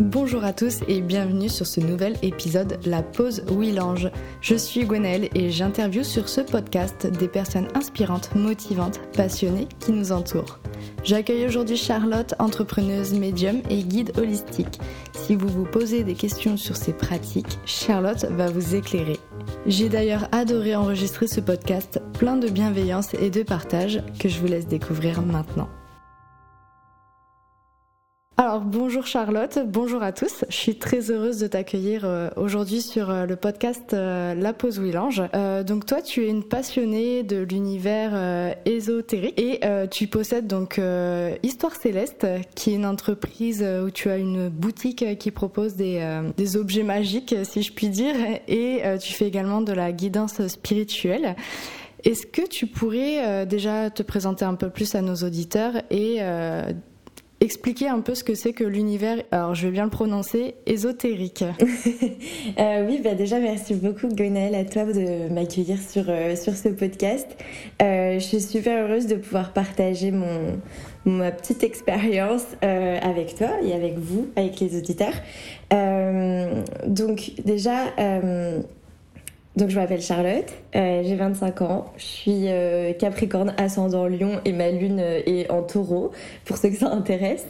Bonjour à tous et bienvenue sur ce nouvel épisode La Pause Willange. Je suis Gwenaëlle et j'interviewe sur ce podcast des personnes inspirantes, motivantes, passionnées qui nous entourent. J'accueille aujourd'hui Charlotte, entrepreneuse médium et guide holistique. Si vous vous posez des questions sur ces pratiques, Charlotte va vous éclairer. J'ai d'ailleurs adoré enregistrer ce podcast plein de bienveillance et de partage que je vous laisse découvrir maintenant. Alors bonjour Charlotte, bonjour à tous. Je suis très heureuse de t'accueillir euh, aujourd'hui sur euh, le podcast euh, La Pause Willange. donc toi tu es une passionnée de l'univers ésotérique et tu possèdes donc Histoire Céleste qui est une entreprise où tu as une boutique qui propose des, des objets magiques si je puis dire et tu fais également de la guidance spirituelle. Est-ce que tu pourrais déjà te présenter un peu plus à nos auditeurs et expliquer un peu ce que c'est que l'univers, alors je vais bien le prononcer, ésotérique. euh, oui, bah déjà merci beaucoup Gonel à toi de m'accueillir sur, euh, sur ce podcast. Euh, je suis super heureuse de pouvoir partager mon, ma petite expérience avec toi et avec vous, avec les auditeurs. donc déjà donc je m'appelle Charlotte, euh, j'ai 25 ans, je suis euh, Capricorne ascendant Lion et ma lune euh, est en taureau, pour ceux que ça intéresse.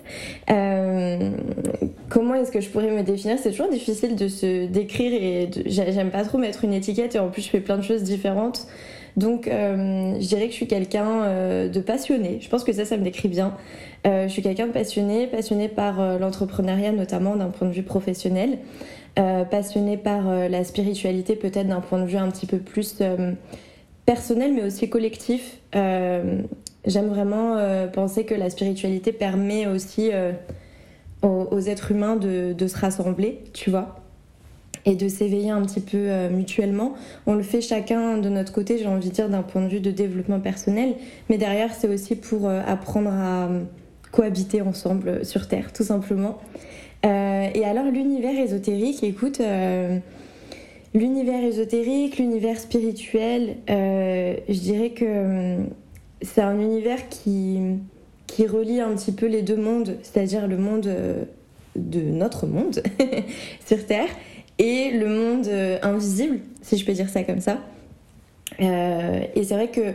comment est-ce que je pourrais me définir? C'est toujours difficile de se décrire et j'aime pas trop mettre une étiquette et en plus je fais plein de choses différentes. Donc je dirais que je suis quelqu'un de passionné, je pense que ça ça me décrit bien. je suis quelqu'un de passionné, passionné par l'entrepreneuriat notamment d'un point de vue professionnel. Euh, passionnée par euh, la spiritualité, peut-être d'un point de vue un petit peu plus euh, personnel, mais aussi collectif. J'aime vraiment penser que la spiritualité permet aussi aux, êtres humains de, se rassembler, tu vois et de s'éveiller un petit peu mutuellement. On le fait chacun de notre côté, j'ai envie de dire, d'un point de vue de développement personnel, mais derrière, c'est aussi pour apprendre à cohabiter ensemble sur Terre, tout simplement. Euh, et alors l'univers ésotérique, écoute, euh, l'univers ésotérique, l'univers spirituel, euh, je dirais que c'est un univers qui, qui relie un petit peu les deux mondes, c'est-à-dire le monde de notre monde sur Terre et le monde invisible, si je peux dire ça comme ça. Euh, et c'est vrai que,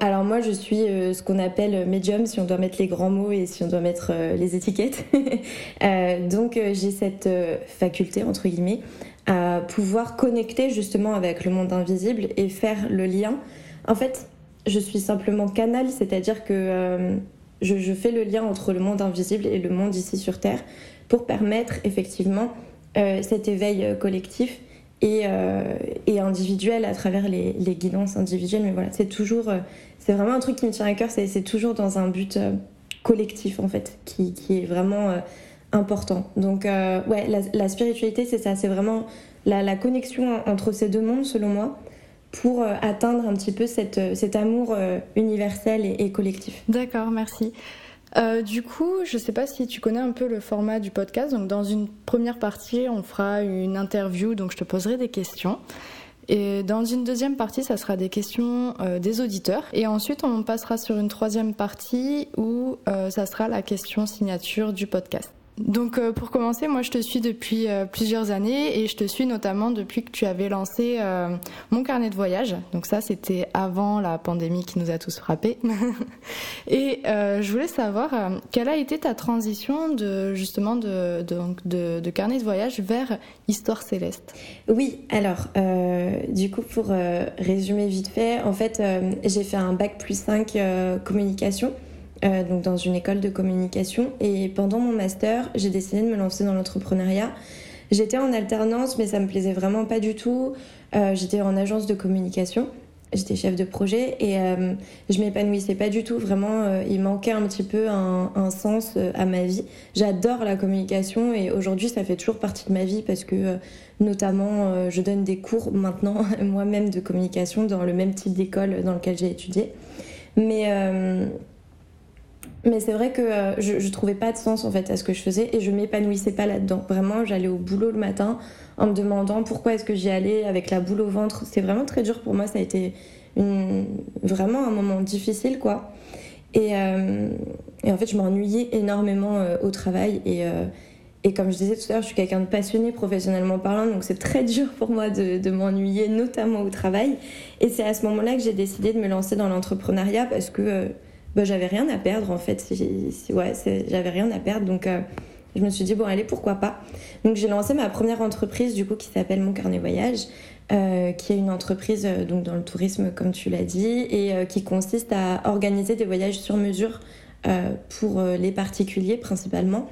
alors moi je suis euh, ce qu'on appelle médium, si on doit mettre les grands mots et si on doit mettre euh, les étiquettes. donc j'ai cette faculté, entre guillemets, à pouvoir connecter justement avec le monde invisible et faire le lien. En fait, je suis simplement canal, c'est-à-dire que je, je, fais le lien entre le monde invisible et le monde ici sur Terre pour permettre effectivement cet éveil collectif et, euh, individuelle à travers les, guidances individuelles. Mais voilà, c'est toujours, euh, c'est vraiment un truc qui me tient à cœur, c'est toujours dans un but euh, collectif en fait, qui, qui est vraiment important. Donc ouais, la, spiritualité, c'est ça, c'est vraiment la, connexion entre ces deux mondes selon moi pour atteindre un petit peu cette, cet amour universel et collectif. D'accord, merci. Euh, du coup, je ne sais pas si tu connais un peu le format du podcast. Donc, dans une première partie, on fera une interview, donc je te poserai des questions. Et dans une deuxième partie, ça sera des questions euh, des auditeurs. Et ensuite, on passera sur une troisième partie où euh, ça sera la question signature du podcast. Donc euh, pour commencer, moi je te suis depuis euh, plusieurs années et je te suis notamment depuis que tu avais lancé euh, mon carnet de voyage. Donc ça c'était avant la pandémie qui nous a tous frappés. et je voulais savoir quelle a été ta transition de justement de, de, de, carnet de voyage vers Histoire céleste? Oui, alors du coup pour résumer vite fait, en fait j'ai fait un bac plus 5 communication. Euh, donc dans une école de communication. Et pendant mon master, j'ai décidé de me lancer dans l'entrepreneuriat. J'étais en alternance, mais ça me plaisait vraiment pas du tout. Euh, j'étais en agence de communication. J'étais chef de projet et euh, je m'épanouissais pas du tout. Vraiment, il manquait un petit peu un, un sens à ma vie. J'adore la communication et aujourd'hui, ça fait toujours partie de ma vie parce que, notamment, je donne des cours maintenant moi-même de communication dans le même type d'école dans lequel j'ai étudié. Mais mais c'est vrai que euh, je, je, trouvais pas de sens en fait à ce que je faisais et je m'épanouissais pas là-dedans. Vraiment, j'allais au boulot le matin en me demandant pourquoi est-ce que j'y allais avec la boule au ventre. C'est vraiment très dur pour moi. Ça a été une, vraiment un moment difficile quoi. Et, euh, et en fait, je m'ennuyais énormément euh, au travail et, Et comme je disais tout à l'heure, je suis quelqu'un de passionné professionnellement parlant, donc c'est très dur pour moi de, m'ennuyer, notamment au travail. Et c'est à ce moment-là que j'ai décidé de me lancer dans l'entrepreneuriat parce que euh, bah, j'avais rien à perdre en fait. ouais, j'avais rien à perdre, donc euh, je me suis dit bon allez pourquoi pas. Donc j'ai lancé ma première entreprise du coup qui s'appelle Mon Carnet Voyage. Euh, qui est une entreprise donc dans le tourisme comme tu l'as dit et qui consiste à organiser des voyages sur mesure pour les particuliers principalement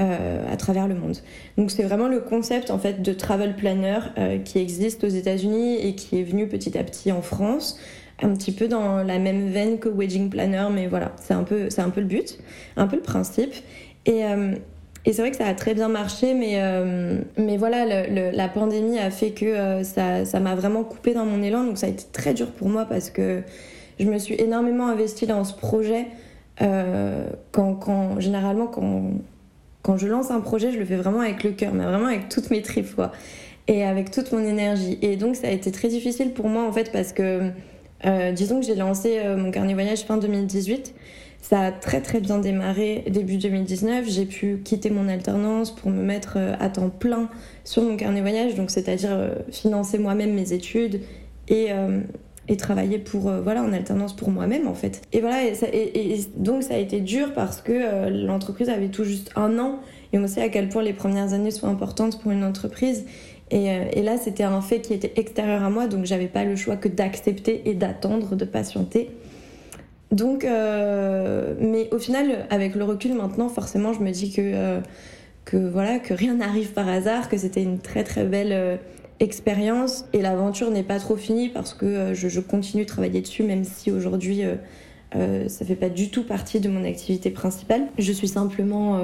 euh, à travers le monde. Donc c'est vraiment le concept en fait de travel planner euh, qui existe aux États-Unis et qui est venu petit à petit en France, un petit peu dans la même veine que wedding planner, mais voilà, c'est un peu un peu le but, un peu le principe. Et euh, et c'est vrai que ça a très bien marché, mais, mais voilà, la pandémie a fait que ça m'a vraiment coupé dans mon élan. Donc ça a été très dur pour moi parce que je me suis énormément investie dans ce projet. quand, quand, généralement, quand, quand je lance un projet, je le fais vraiment avec le cœur, mais vraiment avec toutes mes tripes. Et avec toute mon énergie. Et donc, ça a été très difficile pour moi, en fait, parce que, euh, disons que j'ai lancé euh, mon carnet voyage fin 2018. Ça a très très bien démarré début 2019. J'ai pu quitter mon alternance pour me mettre euh, à temps plein sur mon carnet voyage, donc c'est-à-dire financer moi-même mes études et et travailler pour voilà en alternance pour moi-même en fait et voilà et, donc ça a été dur parce que l'entreprise avait tout juste un an et on sait à quel point les premières années sont importantes pour une entreprise et, euh, et là c'était un fait qui était extérieur à moi donc j'avais pas le choix que d'accepter et d'attendre de patienter donc mais au final avec le recul maintenant forcément je me dis que que voilà que rien n'arrive par hasard que c'était une très très belle expérience et l'aventure n'est pas trop finie parce que euh, je, continue de travailler dessus même si aujourd'hui euh, euh, ça fait pas du tout partie de mon activité principale. Je suis simplement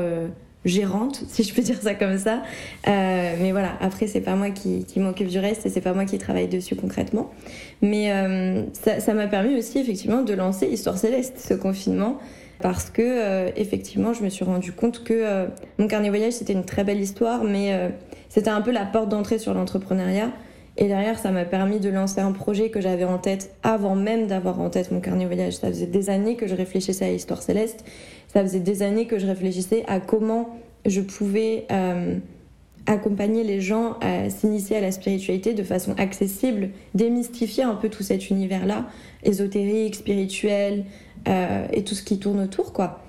gérante, si je peux dire ça comme ça. mais voilà, après c'est pas moi qui, m'occupe du reste et c'est pas moi qui travaille dessus concrètement. Mais ça m'a permis aussi effectivement de lancer Histoire Céleste ce confinement parce que effectivement je me suis rendu compte que mon carnet voyage c'était une très belle histoire mais c'était un peu la porte d'entrée sur l'entrepreneuriat. Et derrière, ça m'a permis de lancer un projet que j'avais en tête avant même d'avoir en tête mon carnet voyage. Ça faisait des années que je réfléchissais à l'histoire céleste. Ça faisait des années que je réfléchissais à comment je pouvais euh, accompagner les gens à s'initier à la spiritualité de façon accessible, démystifier un peu tout cet univers-là, ésotérique, spirituel euh, et tout ce qui tourne autour, quoi.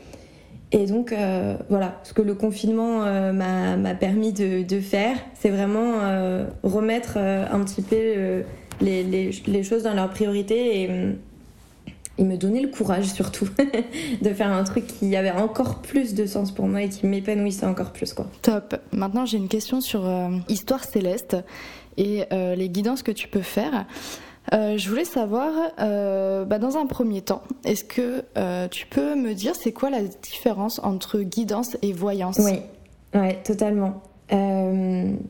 Et donc, euh, voilà, ce que le confinement euh, m'a permis de, faire, c'est vraiment euh, remettre un petit peu les, choses dans leur priorité et, et, me donner le courage surtout de faire un truc qui avait encore plus de sens pour moi et qui m'épanouissait encore plus. Quoi. Top. Maintenant, j'ai une question sur Histoire céleste et les guidances que tu peux faire. Euh, je voulais savoir, euh, bah, dans un premier temps, est-ce que euh, tu peux me dire c'est quoi la différence entre guidance et voyance? Oui, ouais, totalement.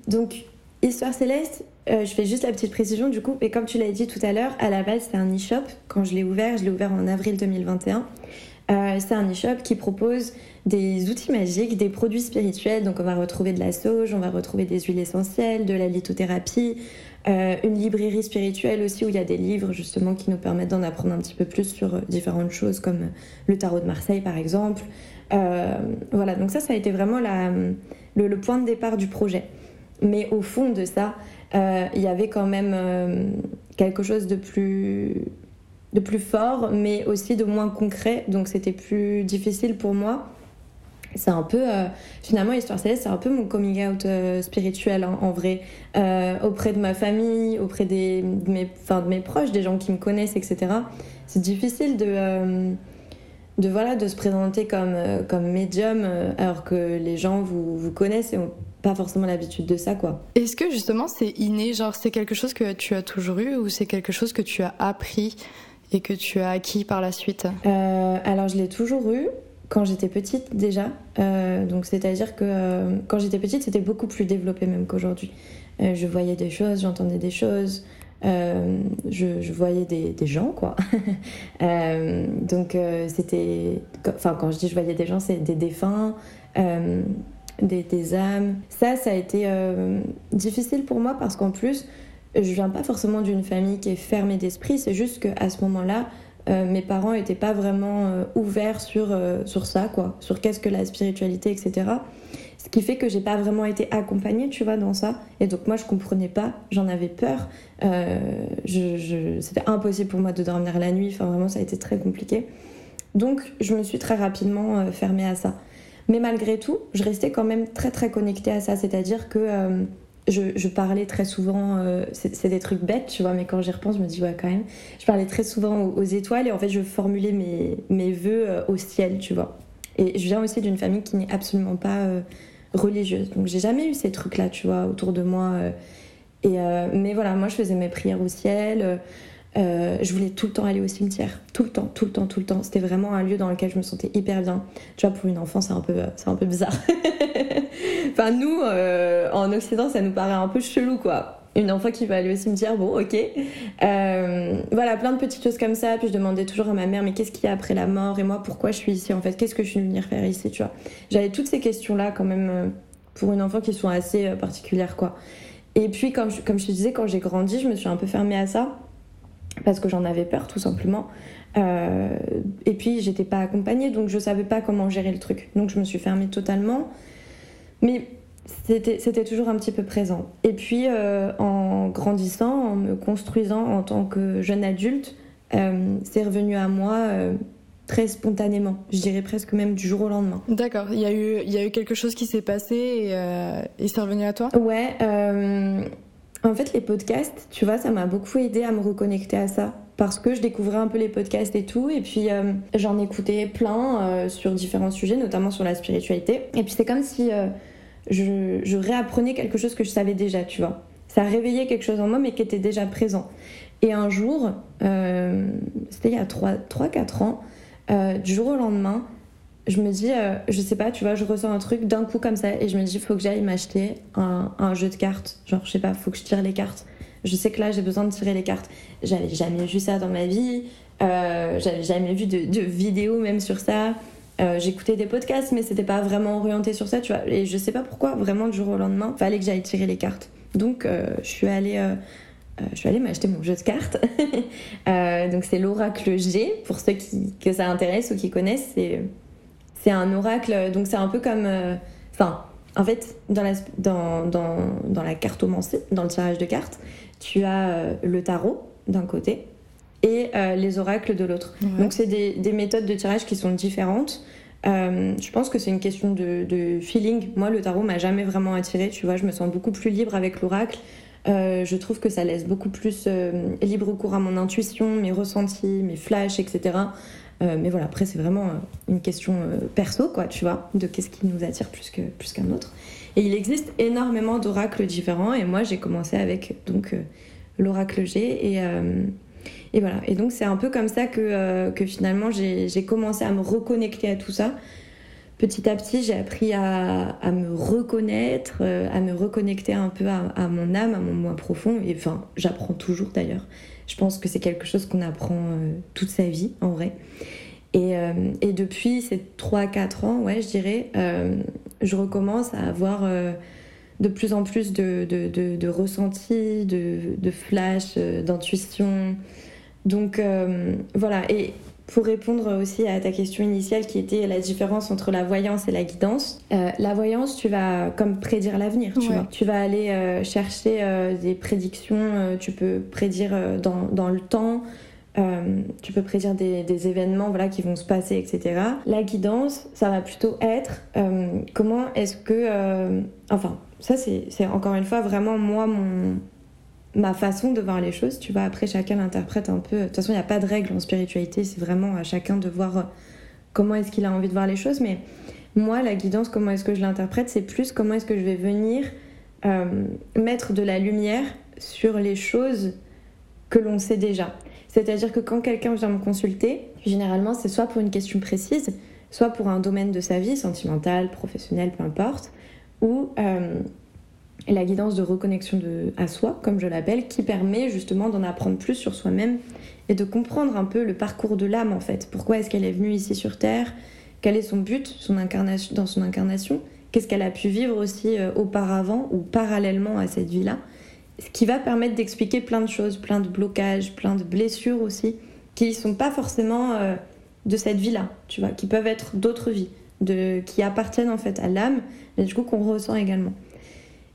donc, Histoire Céleste, je fais juste la petite précision du coup, et comme tu l'as dit tout à l'heure, à la base c'est un e-shop. Quand je l'ai ouvert, je l'ai ouvert en avril 2021. c'est un e-shop qui propose des outils magiques, des produits spirituels. Donc on va retrouver de la sauge, on va retrouver des huiles essentielles, de la lithothérapie, euh, une librairie spirituelle aussi où il y a des livres justement qui nous permettent d'en apprendre un petit peu plus sur euh, différentes choses comme euh, le tarot de Marseille par exemple. voilà, donc ça, ça a été vraiment le, point de départ du projet. Mais au fond de ça, il y avait quand même quelque chose de plus, de plus fort, mais aussi de moins concret. Donc c'était plus difficile pour moi c'est un peu euh, finalement histoire céleste c'est un peu mon coming out euh, spirituel hein, en vrai. Euh, auprès de ma famille auprès des, de, mes, de mes proches des gens qui me connaissent etc c'est difficile de de voilà de se présenter comme comme médium alors que les gens vous, vous connaissent et ont pas forcément l'habitude de ça quoi. Est-ce que justement c'est inné? Genre c'est quelque chose que tu as toujours eu ou c'est quelque chose que tu as appris et que tu as acquis par la suite? Alors je l'ai toujours eu quand j'étais petite déjà. Euh, donc c'est-à-dire que euh, quand j'étais petite, c'était beaucoup plus développé même qu'aujourd'hui. Euh, je voyais des choses, j'entendais des choses, je, voyais des, gens quoi. donc c'était, enfin quand je dis je voyais des gens, c'est des défunts. Des, des, âmes. Ça, ça a été difficile pour moi parce qu'en plus, je viens pas forcément d'une famille qui est fermée d'esprit, c'est juste qu'à ce moment-là, euh, mes parents n'étaient pas vraiment euh, ouverts sur, euh, sur ça, quoi, sur qu'est-ce que la spiritualité, etc. Ce qui fait que j'ai pas vraiment été accompagnée, tu vois, dans ça. Et donc moi, je comprenais pas, j'en avais peur. C'était impossible pour moi de dormir la nuit. Enfin, vraiment, ça a été très compliqué. Donc, je me suis très rapidement fermée à ça. Mais malgré tout, je restais quand même très très connectée à ça. C'est-à-dire que euh, je, parlais très souvent, c'est des trucs bêtes, tu vois, mais quand j'y repense, je me dis, ouais, quand même. Je parlais très souvent aux, étoiles et en fait, je formulais mes, mes vœux au ciel, tu vois. Et je viens aussi d'une famille qui n'est absolument pas religieuse. Donc j'ai jamais eu ces trucs-là, tu vois, autour de moi. Euh, et, euh, mais voilà, moi je faisais mes prières au ciel. Euh, je voulais tout le temps aller au cimetière, tout le temps, tout le temps, tout le temps. C'était vraiment un lieu dans lequel je me sentais hyper bien. Tu vois, pour une enfant, c'est un peu, c'est un peu bizarre. enfin, nous, en Occident, ça nous paraît un peu chelou, quoi une enfant qui va aller au cimetière, bon, ok. Euh, voilà, plein de petites choses comme ça. Puis je demandais toujours à ma mère, mais qu'est-ce qu'il y a après la mort? Et moi, pourquoi je suis ici en fait? Qu'est-ce que je suis venir faire ici, tu vois? J'avais toutes ces questions-là quand même euh, pour une enfant qui sont assez euh, particulières, quoi. Et puis, comme je te disais, quand j'ai grandi, je me suis un peu fermée à ça parce que j'en avais peur, tout simplement. et puis, j'étais pas accompagnée, donc je savais pas comment gérer le truc. Donc, je me suis fermée totalement. Mais c'était toujours un petit peu présent. Et puis, euh, en grandissant, en me construisant en tant que jeune adulte, euh, c'est revenu à moi euh, très spontanément. Je dirais presque même du jour au lendemain. D'accord. Il y, a eu, y a eu quelque chose qui s'est passé et, et c'est revenu à toi? Ouais. En fait, les podcasts, tu vois, ça m'a beaucoup aidé à me reconnecter à ça. Parce que je découvrais un peu les podcasts et tout, et puis j'en écoutais plein sur différents sujets, notamment sur la spiritualité. Et puis c'est comme si je, réapprenais quelque chose que je savais déjà, tu vois. Ça réveillait quelque chose en moi, mais qui était déjà présent. Et un jour, euh, c'était il y a 3-4 ans, euh, du jour au lendemain, je me dis, euh, je sais pas, tu vois, je ressens un truc d'un coup comme ça, et je me dis, faut que j'aille m'acheter un, jeu de cartes. Genre, je sais pas, faut que je tire les cartes. Je sais que là, j'ai besoin de tirer les cartes. J'avais jamais vu ça dans ma vie, j'avais jamais vu de, de vidéo même sur ça. Euh, j'écoutais des podcasts, mais c'était pas vraiment orienté sur ça, tu vois. Et je sais pas pourquoi, vraiment, du jour au lendemain, fallait que j'aille tirer les cartes. Donc, euh, je suis allée. Euh, je suis allée m'acheter mon jeu de cartes. donc c'est l'oracle G, pour ceux qui, que ça intéresse ou qui connaissent. C'est, c'est un oracle, donc c'est un peu comme... Enfin, en fait, dans la, dans, dans, dans la cartomancie, dans le tirage de cartes, tu as le tarot d'un côté et euh, les oracles de l'autre. Donc c'est des, des, méthodes de tirage qui sont différentes. Euh, je pense que c'est une question de, de, feeling. Moi, le tarot m'a jamais vraiment attiré. Tu vois, je me sens beaucoup plus libre avec l'oracle. Euh, je trouve que ça laisse beaucoup plus libre cours à mon intuition, mes ressentis, mes flashs, etc. mais voilà, après, c'est vraiment une question perso, quoi, tu vois, de qu'est-ce qui nous attire plus qu'un plus autre. Et il existe énormément d'oracles différents. Et moi, j'ai commencé avec donc l'oracle G. Et et voilà. Et donc c'est un peu comme ça que, euh, que finalement j'ai commencé à me reconnecter à tout ça. Petit à petit, j'ai appris à, à, me reconnaître, euh, à me reconnecter un peu à, mon âme, à mon moi profond. Et enfin, j'apprends toujours d'ailleurs. Je pense que c'est quelque chose qu'on apprend euh, toute sa vie, en vrai. Et, et depuis ces 3-4 ans, ouais, je dirais, je recommence à avoir de plus en plus de, de, de, ressentis, de, de flash, d'intuition. Donc euh, voilà, et pour répondre aussi à ta question initiale qui était la différence entre la voyance et la guidance, euh, la voyance, tu vas comme prédire l'avenir, tu vois. Tu vas aller euh, chercher des prédictions, tu peux prédire dans, dans, le temps, tu peux prédire des, des, événements voilà, qui vont se passer, etc. La guidance, ça va plutôt être comment est-ce que... enfin, ça c'est encore une fois vraiment moi mon ma façon de voir les choses. Tu vois, après, chacun l'interprète un peu. De toute façon, il n'y a pas de règle en spiritualité. C'est vraiment à chacun de voir euh, comment est-ce qu'il a envie de voir les choses. Mais moi, la guidance, comment est-ce que je l'interprète, c'est plus comment est-ce que je vais venir euh, mettre de la lumière sur les choses que l'on sait déjà. C'est-à-dire que quand quelqu'un vient me consulter, généralement, c'est soit pour une question précise, soit pour un domaine de sa vie, sentimental, professionnel, peu importe, ou euh, la guidance de reconnexion à soi, comme je l'appelle, qui permet justement d'en apprendre plus sur soi-même et de comprendre un peu le parcours de l'âme en fait. Pourquoi est-ce qu'elle est venue ici sur Terre? Quel est son but son incarnation, dans son incarnation? Qu'est-ce qu'elle a pu vivre aussi euh, auparavant ou parallèlement à cette vie-là? Ce qui va permettre d'expliquer plein de choses, plein de blocages, plein de blessures aussi, qui ne sont pas forcément euh, de cette vie-là, tu vois, qui peuvent être d'autres vies. qui appartiennent en fait à l'âme, mais du coup qu'on ressent également.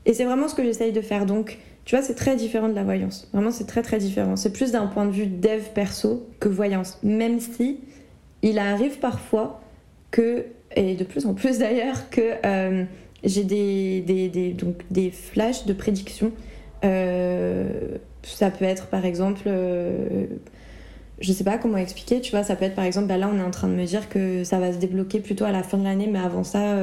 Et c'est vraiment ce que j'essaye de faire. Donc, tu vois, c'est très différent de la voyance. Vraiment, c'est très très différent. C'est plus d'un point de vue dev perso que voyance. Même si il arrive parfois que, et de plus en plus d'ailleurs, que euh, j'ai des, des, des, flashs de prédiction. Euh, ça peut être par exemple. Euh, je sais pas comment expliquer, tu vois, ça peut être par exemple, bah là on est en train de me dire que ça va se débloquer plutôt à la fin de l'année, mais avant ça,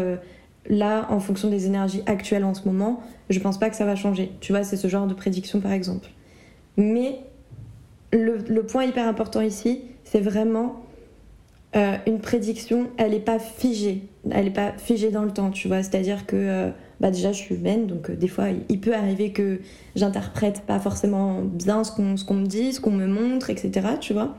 là, en fonction des énergies actuelles en ce moment, je pense pas que ça va changer. Tu vois, c'est ce genre de prédiction par exemple. Mais le, point hyper important ici, c'est vraiment euh, une prédiction, elle n'est pas figée. Elle n'est pas figée dans le temps, tu vois. C'est-à-dire que, euh, bah déjà, je suis humaine, donc euh, des fois, il, peut arriver que j'interprète pas forcément bien ce qu'on me dit, ce qu'on me montre, etc., tu vois.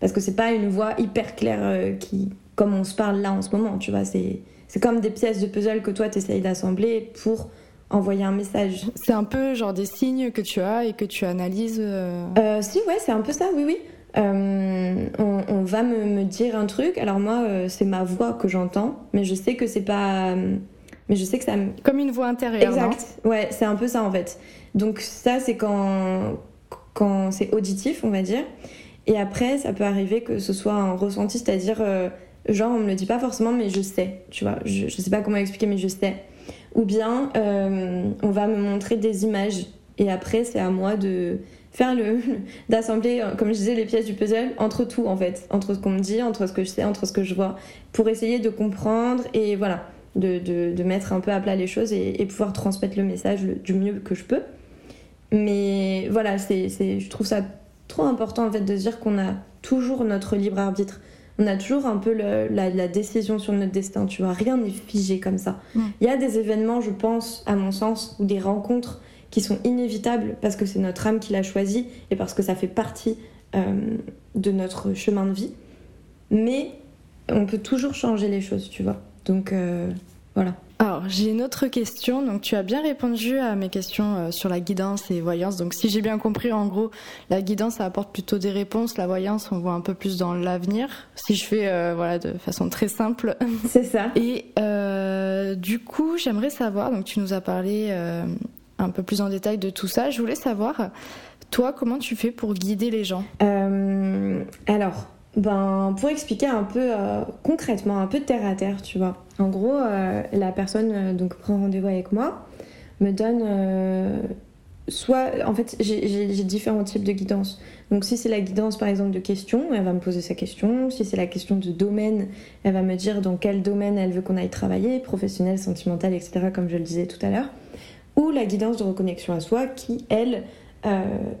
Parce que c'est pas une voix hyper claire qui, comme on se parle là en ce moment, tu vois. C'est c'est comme des pièces de puzzle que toi tu essayes d'assembler pour envoyer un message. C'est un peu genre des signes que tu as et que tu analyses euh... euh si, ouais, c'est un peu ça, oui, oui. Euh, on, va me, dire un truc, alors moi, euh, c'est ma voix que j'entends, mais je sais que c'est pas. Mais je sais que ça me. Comme une voix intérieure. Exact, ouais, c'est un peu ça en fait. Donc, ça, c'est quand, quand c'est auditif, on va dire. Et après, ça peut arriver que ce soit un ressenti, c'est-à-dire Genre, on me le dit pas forcément, mais je sais, tu vois. Je, je sais pas comment expliquer, mais je sais. Ou bien, euh, on va me montrer des images. Et après, c'est à moi de faire le. d'assembler, comme je disais, les pièces du puzzle entre tout, en fait. Entre ce qu'on me dit, entre ce que je sais, entre ce que je vois. Pour essayer de comprendre et voilà. De, de, de mettre un peu à plat les choses et, pouvoir transmettre le message du mieux que je peux. Mais voilà, c'est, je trouve ça trop important en fait de dire qu'on a toujours notre libre arbitre on a toujours un peu la, décision sur notre destin, tu vois. Rien n'est figé comme ça. Il y a des événements, je pense, à mon sens, ou des rencontres qui sont inévitables parce que c'est notre âme qui l'a choisi et parce que ça fait partie euh, de notre chemin de vie. Mais on peut toujours changer les choses, tu vois. Donc euh, voilà. Alors, j'ai une autre question. Donc, tu as bien répondu à mes questions euh, sur la guidance et voyance. Donc, si j'ai bien compris, en gros, la guidance, ça apporte plutôt des réponses. La voyance, on voit un peu plus dans l'avenir. Si je fais, euh, voilà, de façon très simple. C'est ça. Et euh, du coup, j'aimerais savoir. Donc, tu nous as parlé un peu plus en détail de tout ça. Je voulais savoir, toi, comment tu fais pour guider les gens? Alors, ben, pour expliquer un peu concrètement, un peu terre à terre, tu vois. En gros, euh, la personne euh, donc prend rendez-vous avec moi, me donne soit, en fait, j'ai différents types de guidance. Donc, si c'est la guidance par exemple de questions, elle va me poser sa question. Si c'est la question de domaine, elle va me dire dans quel domaine elle veut qu'on aille travailler, professionnel, sentimental, etc., comme je le disais tout à l'heure. Ou la guidance de reconnexion à soi, qui elle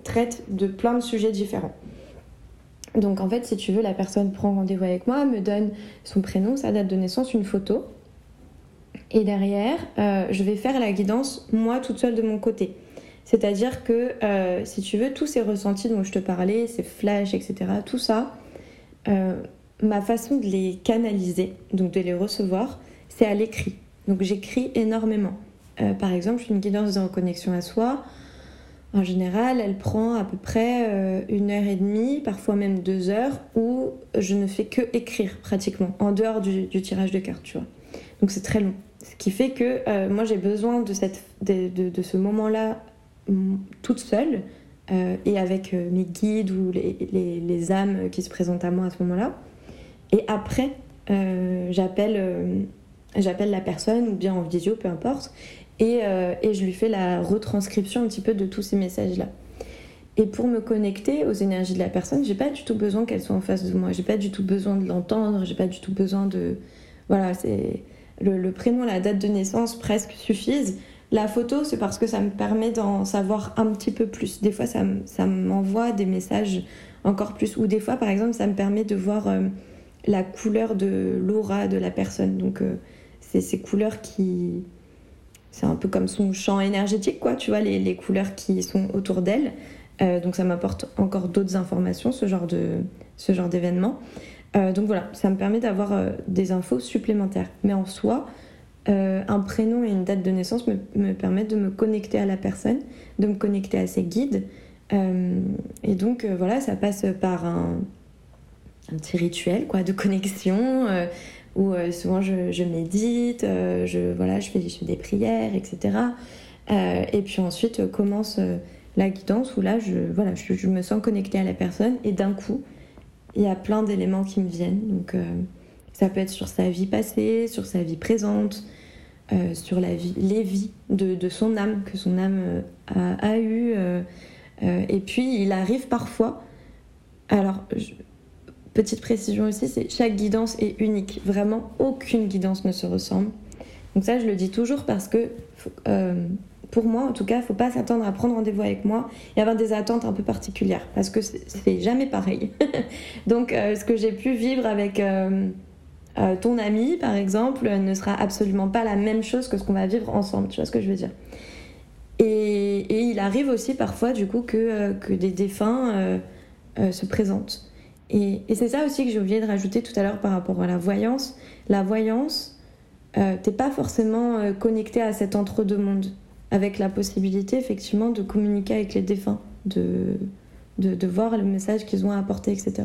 traite de plein de sujets différents. Donc en fait, si tu veux, la personne prend rendez-vous avec moi, me donne son prénom, sa date de naissance, une photo. Et derrière, euh, je vais faire la guidance moi toute seule de mon côté. C'est-à-dire que, euh, si tu veux, tous ces ressentis dont je te parlais, ces flashs, etc., tout ça, euh, ma façon de les canaliser, donc de les recevoir, c'est à l'écrit. Donc j'écris énormément. par exemple, je fais une guidance de reconnexion à soi. En général, elle prend à peu près euh, une heure et demie, parfois même deux heures, où je ne fais que écrire pratiquement, en dehors du, tirage de cartes, tu vois. Donc c'est très long. Ce qui fait que euh, moi j'ai besoin de, cette, de, ce moment-là toute seule euh, et avec mes guides ou les, les, âmes qui se présentent à moi à ce moment-là. Et après, j'appelle j'appelle la personne ou bien en visio, peu importe, euh, et, je lui fais la retranscription un petit peu de tous ces messages-là. Et pour me connecter aux énergies de la personne, j'ai pas du tout besoin qu'elle soit en face de moi. J'ai pas du tout besoin de l'entendre. J'ai pas du tout besoin de. Voilà, c'est le, prénom, la date de naissance presque suffisent. La photo, c'est parce que ça me permet d'en savoir un petit peu plus. Des fois, ça, m'envoie des messages encore plus. Ou des fois, par exemple, ça me permet de voir euh, la couleur de l'aura de la personne. Donc, euh, c'est ces couleurs qui, c'est un peu comme son champ énergétique, quoi, tu vois, les, couleurs qui sont autour d'elle. Euh, donc ça m'apporte encore d'autres informations, ce genre de ce genre d'événement. Euh, donc voilà, ça me permet d'avoir euh, des infos supplémentaires. Mais en soi, un prénom et une date de naissance me, me, permettent de me connecter à la personne, de me connecter à ses guides. et donc voilà, ça passe par un, un, petit rituel quoi, de connexion où souvent je, médite, je, voilà, je, fais, des prières, etc. et puis ensuite commence la guidance où là, je, voilà, je, me sens connectée à la personne et d'un coup, il y a plein d'éléments qui me viennent. Donc ça peut être sur sa vie passée, sur sa vie présente, euh, sur la vie, les vies de, son âme, que son âme euh, a. Euh, et puis, il arrive parfois. Alors, petite précision aussi, c'est chaque guidance est unique. Vraiment, aucune guidance ne se ressemble. Donc ça, je le dis toujours parce que, pour moi, en tout cas, il faut pas s'attendre à prendre rendez-vous avec moi et avoir des attentes un peu particulières parce que c'est jamais pareil. Donc, ce que j'ai pu vivre avec euh, ton ami, par exemple, ne sera absolument pas la même chose que ce qu'on va vivre ensemble. Tu vois ce que je veux dire? Et, il arrive aussi parfois, du coup, que, euh, que des défunts euh, se présentent. Et, c'est ça aussi que j'ai oublié de rajouter tout à l'heure par rapport à la voyance. La voyance, t'es pas forcément connecté à cet entre-deux-mondes, avec la possibilité, effectivement, de communiquer avec les défunts, de, de, de voir le message qu'ils ont à apporter, etc.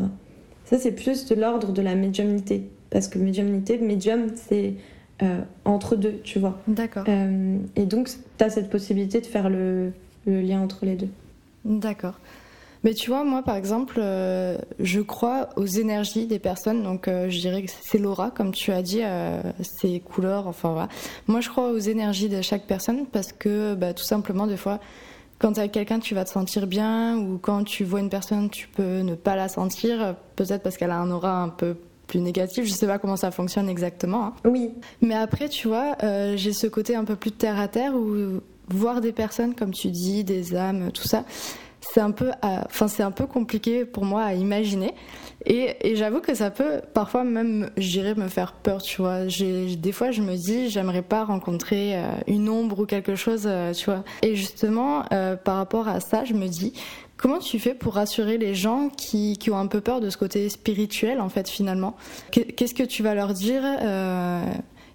Ça, c'est plus de l'ordre de la médiumnité. Parce que médiumnité, médium, c'est euh, entre deux, tu vois. D'accord. Euh, et donc, tu as cette possibilité de faire le, lien entre les deux. D'accord. Mais tu vois, moi, par exemple, euh, je crois aux énergies des personnes. Donc, je dirais que c'est l'aura, comme tu as dit, ces couleurs, enfin voilà. Moi, je crois aux énergies de chaque personne parce que, bah, tout simplement, des fois, quand avec quelqu'un, tu vas te sentir bien, ou quand tu vois une personne, tu peux ne pas la sentir, peut-être parce qu'elle a un aura un peu plus négatif. Je sais pas comment ça fonctionne exactement. Hein. Oui. Mais après, tu vois, euh, j'ai ce côté un peu plus terre à terre où voir des personnes, comme tu dis, des âmes, tout ça, c'est un peu, enfin c'est un peu compliqué pour moi à imaginer. Et, j'avoue que ça peut parfois même, je dirais, me faire peur, tu vois. Des fois, je me dis, j'aimerais pas rencontrer euh, une ombre ou quelque chose, euh, tu vois. Et justement, euh, par rapport à ça, je me dis, comment tu fais pour rassurer les gens qui, qui ont un peu peur de ce côté spirituel, en fait, finalement? Qu'est-ce que tu vas leur dire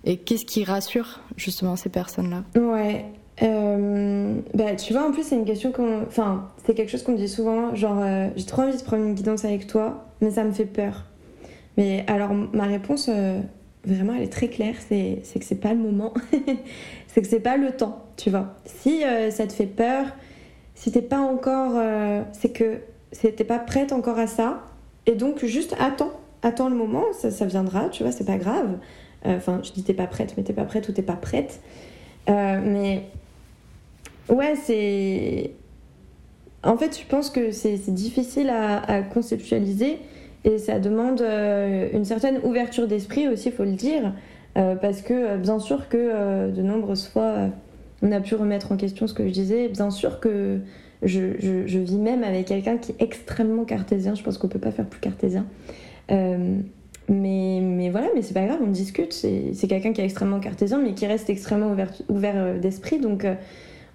et qu'est-ce qui rassure justement ces personnes-là? Ouais, euh, bah, tu vois, en plus, c'est une question qu'on. Enfin, c'est quelque chose qu'on dit souvent. Genre, euh, j'ai trop envie de prendre une guidance avec toi, mais ça me fait peur. Mais alors, ma réponse, euh, vraiment, elle est très claire c'est, que c'est pas le moment. c'est que c'est pas le temps, tu vois. Si ça te fait peur, si t'es pas encore. c'est que t'es pas prête encore à ça. Et donc, juste attends. Attends le moment, ça, ça viendra, tu vois, c'est pas grave. Enfin, je dis t'es pas prête, mais t'es pas prête ou t'es pas prête. mais Ouais, c'est. En fait, je pense que c'est difficile à, conceptualiser et ça demande euh, une certaine ouverture d'esprit aussi, il faut le dire, euh, parce que euh, bien sûr que de nombreuses fois, on a pu remettre en question ce que je disais, bien sûr que je, vis même avec quelqu'un qui est extrêmement cartésien, je pense qu'on peut pas faire plus cartésien. mais, mais voilà, mais c'est pas grave, on discute, c'est quelqu'un qui est extrêmement cartésien, mais qui reste extrêmement ouvert, ouvert d'esprit, donc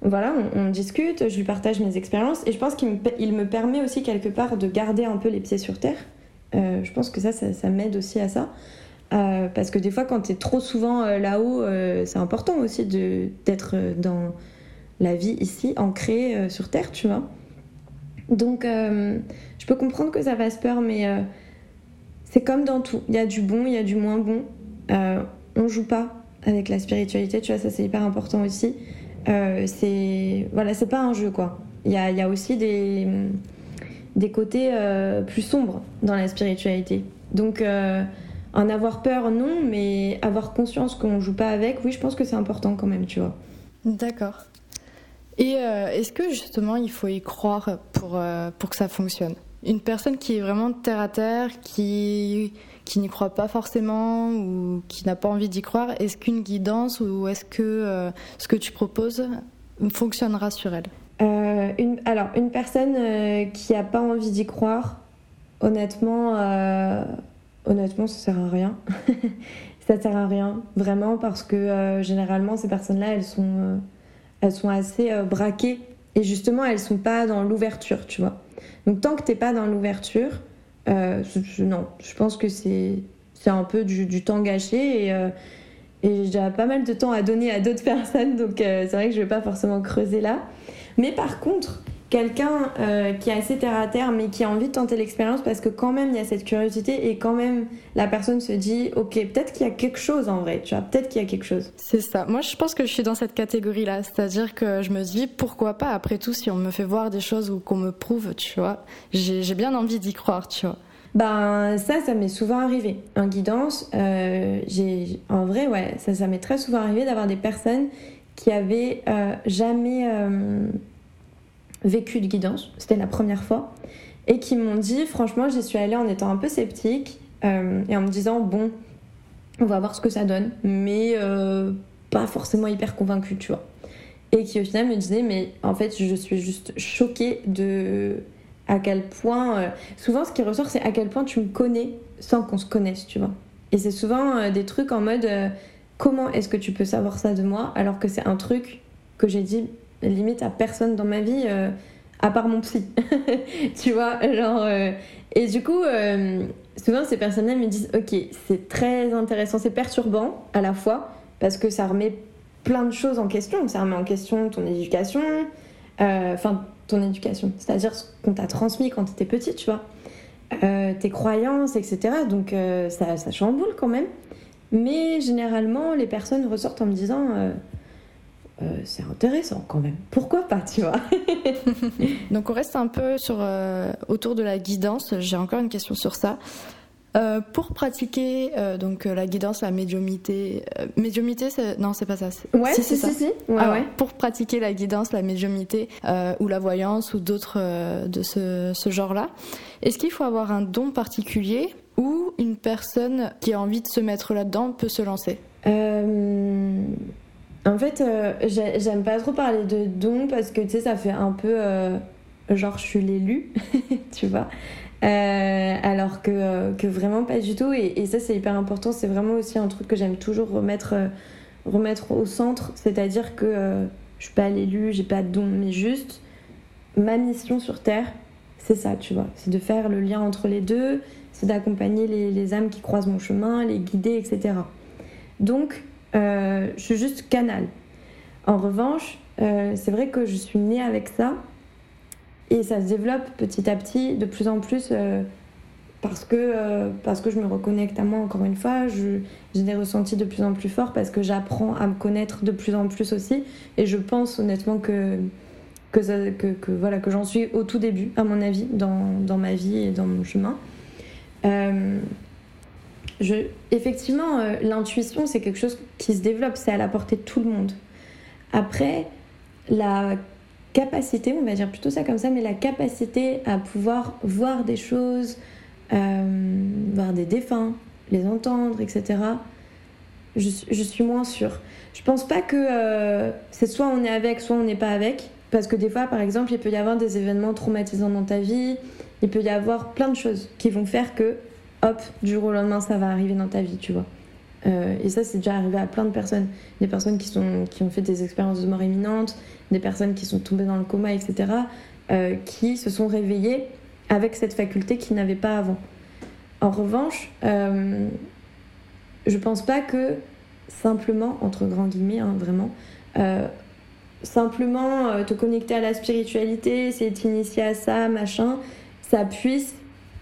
voilà, on, discute, je lui partage mes expériences et je pense qu'il me, permet aussi quelque part de garder un peu les pieds sur terre. Euh, je pense que ça, ça, m'aide aussi à ça. Euh, parce que des fois, quand tu es trop souvent euh, là-haut, c'est important aussi d'être dans la vie ici, ancrée sur terre, tu vois. Donc, je peux comprendre que ça fasse peur, mais c'est comme dans tout. Il y a du bon, il y a du moins bon. on joue pas avec la spiritualité, tu vois, ça c'est hyper important aussi. Euh, c'est voilà, c'est pas un jeu quoi. Il y a, y a, aussi des, des côtés euh, plus sombres dans la spiritualité. Donc euh, en avoir peur non, mais avoir conscience qu'on joue pas avec, oui, je pense que c'est important quand même, tu vois. D'accord. Et est-ce que justement il faut y croire pour, pour que ça fonctionne? Une personne qui est vraiment terre à terre, qui qui n'y croit pas forcément ou qui n'a pas envie d'y croire, est-ce qu'une guidance ou est-ce que euh, ce que tu proposes fonctionnera sur elle? Euh, Alors, une personne euh, qui n'a pas envie d'y croire, honnêtement, honnêtement, ça sert à rien. ça sert à rien, vraiment, parce que généralement, ces personnes-là, elles sont, elles sont assez braquées et justement, elles sont pas dans l'ouverture, tu vois. Donc, tant que tu n'es pas dans l'ouverture, euh, non, je pense que c'est un peu du, temps gâché et, euh, et j'ai pas mal de temps à donner à d'autres personnes, donc euh, c'est vrai que je vais pas forcément creuser là. Mais par contre, quelqu'un euh, qui est assez terre à terre mais qui a envie de tenter l'expérience parce que quand même il y a cette curiosité et quand même la personne se dit ok peut-être qu'il y a quelque chose en vrai tu vois peut-être qu'il y a quelque chose. C'est ça. Moi je pense que je suis dans cette catégorie là c'est-à-dire que je me dis pourquoi pas? Après tout si on me fait voir des choses ou qu'on me prouve tu vois j'ai bien envie d'y croire tu vois. Ben ça, ça m'est souvent arrivé. En guidance, euh, j'ai en vrai, ouais, ça, ça m'est très souvent arrivé d'avoir des personnes qui avaient euh, jamais vécu de guidance, c'était la première fois, et qui m'ont dit, franchement, j'y suis allée en étant un peu sceptique euh, et en me disant, bon, on va voir ce que ça donne, mais euh, pas forcément hyper convaincue, tu vois. Et qui au final me disait, mais en fait, je suis juste choquée de à quel point. Euh, souvent, ce qui ressort, c'est à quel point tu me connais sans qu'on se connaisse, tu vois. Et c'est souvent des trucs en mode, comment est-ce que tu peux savoir ça de moi alors que c'est un truc que j'ai dit limite à personne dans ma vie, euh, à part mon psy. tu vois, genre. Euh, et du coup, euh, souvent ces personnes-là me disent Ok, c'est très intéressant, c'est perturbant à la fois, parce que ça remet plein de choses en question. Ça remet en question ton éducation, enfin, ton éducation, c'est-à-dire ce qu'on t'a transmis quand tu étais petite, tu vois. tes croyances, etc. Donc ça, ça chamboule quand même. Mais généralement, les personnes ressortent en me disant euh, c'est intéressant quand même. Pourquoi pas, tu vois Donc on reste un peu sur, euh, autour de la guidance. J'ai encore une question sur ça. Euh, pour pratiquer donc la guidance, la médiumité, médiumité, non c'est pas ça. Ouais, si, c'est ça. Si, ouais. Pour pratiquer la guidance, la médiumité ou la voyance ou d'autres de ce, ce genre-là, est-ce qu'il faut avoir un don particulier ou une personne qui a envie de se mettre là-dedans peut se lancer? En fait, euh, j'aime pas trop parler de don parce que tu sais, ça fait un peu euh, genre je suis l'élu, tu vois. Euh, alors que, que, vraiment pas du tout. Et, ça, c'est hyper important. C'est vraiment aussi un truc que j'aime toujours remettre, remettre au centre. C'est-à-dire que je suis pas l'élu, j'ai pas de don, mais juste ma mission sur Terre, c'est ça, tu vois. C'est de faire le lien entre les deux, c'est d'accompagner les, les âmes qui croisent mon chemin, les guider, etc. Donc, je suis juste canal. En revanche, euh, c'est vrai que je suis née avec ça et ça se développe petit à petit de plus en plus euh, parce, que, parce que je me reconnecte à moi encore une fois. J'ai des ressentis de plus en plus forts parce que j'apprends à me connaître de plus en plus aussi et je pense honnêtement que, que, que, voilà, que j'en suis au tout début, à mon avis, dans, dans ma vie et dans mon chemin effectivement, euh, l'intuition, c'est quelque chose qui se développe, c'est à la portée de tout le monde. Après, la capacité, on va dire plutôt ça comme ça, mais la capacité à pouvoir voir des choses, euh, voir des défunts, les entendre, etc., je, suis moins sûre. Je pense pas que euh, c'est soit on est avec, soit on n'est pas avec. Parce que des fois, par exemple, il peut y avoir des événements traumatisants dans ta vie, il peut y avoir plein de choses qui vont faire que hop, du jour au lendemain, ça va arriver dans ta vie, tu vois. Euh, et ça, c'est déjà arrivé à plein de personnes. Des personnes qui, sont, qui ont fait des expériences de mort imminente, des personnes qui sont tombées dans le coma, etc., euh, qui se sont réveillées avec cette faculté qu'ils n'avaient pas avant. En revanche, euh, je pense pas que simplement, entre grands guillemets, hein, vraiment, simplement te connecter à la spiritualité, essayer de t'initier à ça, machin, ça puisse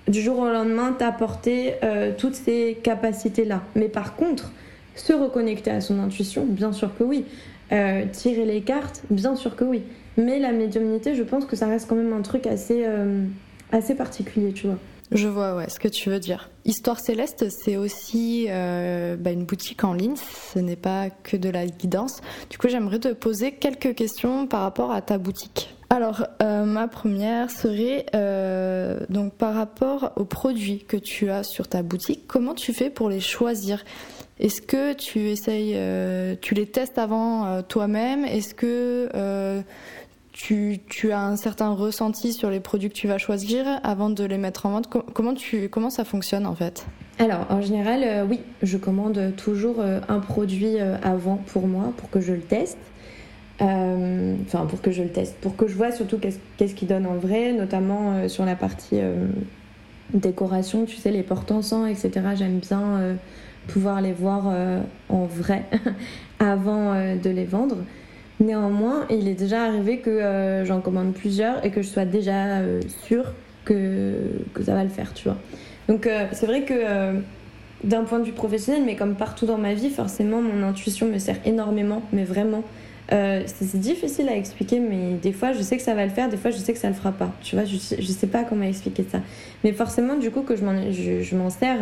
du jour au lendemain t'apporter euh, toutes ces capacités-là. Mais par contre, se reconnecter à son intuition, bien sûr que oui. Euh, tirer les cartes, bien sûr que oui. Mais la médiumnité, je pense que ça reste quand même un truc assez, euh, assez particulier, tu vois. Je vois ouais, ce que tu veux dire. Histoire Céleste, c'est aussi bah, une boutique en ligne, ce n'est pas que de la guidance. Du coup, j'aimerais te poser quelques questions par rapport à ta boutique. Alors, euh, ma première serait euh, donc par rapport aux produits que tu as sur ta boutique, comment tu fais pour les choisir? Est-ce que tu essayes, euh, tu les testes avant toi-même? Est-ce que tu, as un certain ressenti sur les produits que tu vas choisir avant de les mettre en vente? Comment tu, comment ça fonctionne en fait? Alors, en général, oui, je commande toujours un produit avant pour moi, pour que je le teste. Euh, enfin, pour que je le teste, pour que je vois surtout qu'est-ce qu'il donne en vrai, notamment euh, sur la partie euh, décoration, tu sais, les porte-encens, etc. J'aime bien pouvoir les voir en vrai avant de les vendre. Néanmoins, il est déjà arrivé que j'en commande plusieurs et que je sois déjà sûre que, que ça va le faire, tu vois. Donc c'est vrai que d'un point de vue professionnel, mais comme partout dans ma vie, forcément, mon intuition me sert énormément, mais vraiment. Euh, c'est difficile à expliquer, mais des fois je sais que ça va le faire, des fois je sais que ça le fera pas. Tu vois, je, je sais pas comment expliquer ça. Mais forcément, du coup, que je m'en sers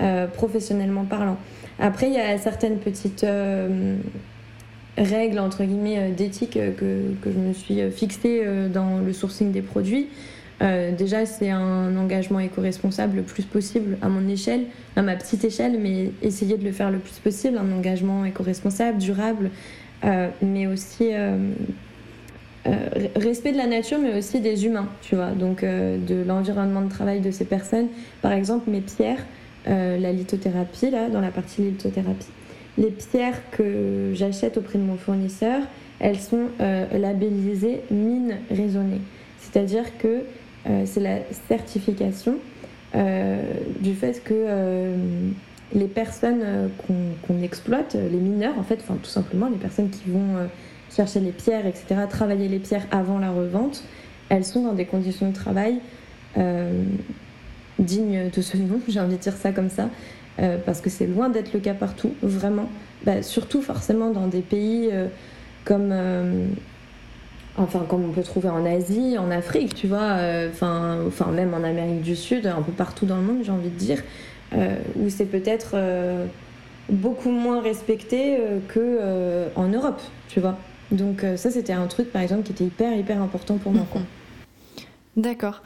euh, professionnellement parlant. Après, il y a certaines petites euh, règles, entre guillemets, d'éthique que, que, je me suis fixée dans le sourcing des produits. déjà, c'est un engagement éco-responsable le plus possible à mon échelle, à ma petite échelle, mais essayer de le faire le plus possible, un engagement éco-responsable, durable, mais aussi euh, euh, respect de la nature, mais aussi des humains, tu vois, donc de l'environnement de travail de ces personnes. Par exemple, mes pierres, la lithothérapie, là, dans la partie lithothérapie, les pierres que j'achète auprès de mon fournisseur, elles sont labellisées mines raisonnées. C'est-à-dire que c'est la certification du fait que les personnes euh, qu'on exploite, euh, les mineurs en fait, tout simplement les personnes qui vont euh, chercher les pierres, etc., travailler les pierres avant la revente, elles sont dans des conditions de travail dignes de ce nom, j'ai envie de dire ça comme ça, parce que c'est loin d'être le cas partout, vraiment. Bah, surtout forcément dans des pays comme enfin comme on peut trouver en Asie, en Afrique, tu vois, enfin, enfin même en Amérique du Sud, un peu partout dans le monde, j'ai envie de dire, où c'est peut-être euh, beaucoup moins respecté euh, que en Europe, tu vois. Donc ça, c'était un truc, par exemple, qui était hyper, hyper important pour moi. D'accord.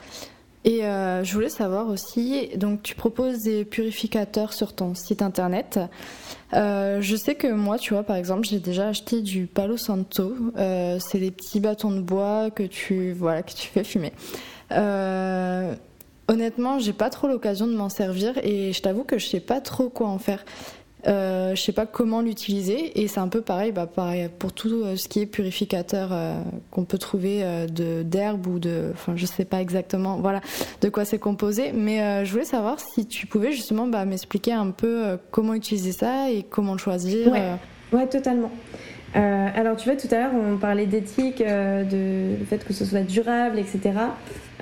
Et je voulais savoir aussi, donc tu proposes des purificateurs sur ton site internet. je sais que moi, tu vois, par exemple, j'ai déjà acheté du Palo Santo. c'est des petits bâtons de bois que tu, voilà, que tu fais fumer. Honnêtement, j'ai pas trop l'occasion de m'en servir et je t'avoue que je sais pas trop quoi en faire. Euh, je sais pas comment l'utiliser et c'est un peu pareil, bah, pareil pour tout euh, ce qui est purificateur euh, qu'on peut trouver euh, de d'herbe ou de, enfin je sais pas exactement, voilà de quoi c'est composé. Mais je voulais savoir si tu pouvais justement bah, m'expliquer un peu comment utiliser ça et comment le choisir. Ouais, ouais totalement. Alors tu vois, tout à l'heure, on parlait d'éthique, de le fait que ce soit durable, etc.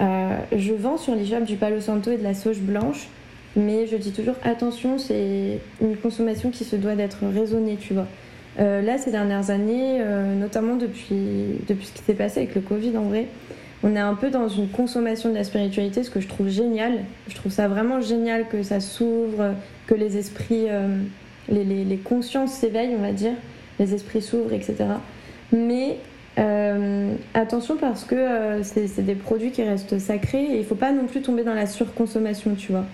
Euh, je vends sur les du Palo Santo et de la sauge blanche, mais je dis toujours attention, c'est une consommation qui se doit d'être raisonnée, tu vois. là, ces dernières années, notamment depuis, depuis ce qui s'est passé avec le Covid en vrai, on est un peu dans une consommation de la spiritualité, ce que je trouve génial. Je trouve ça vraiment génial que ça s'ouvre, que les esprits, les, les, les consciences s'éveillent, on va dire les esprits s'ouvrent, etc. Mais euh, attention parce que euh, c'est des produits qui restent sacrés et il ne faut pas non plus tomber dans la surconsommation, tu vois.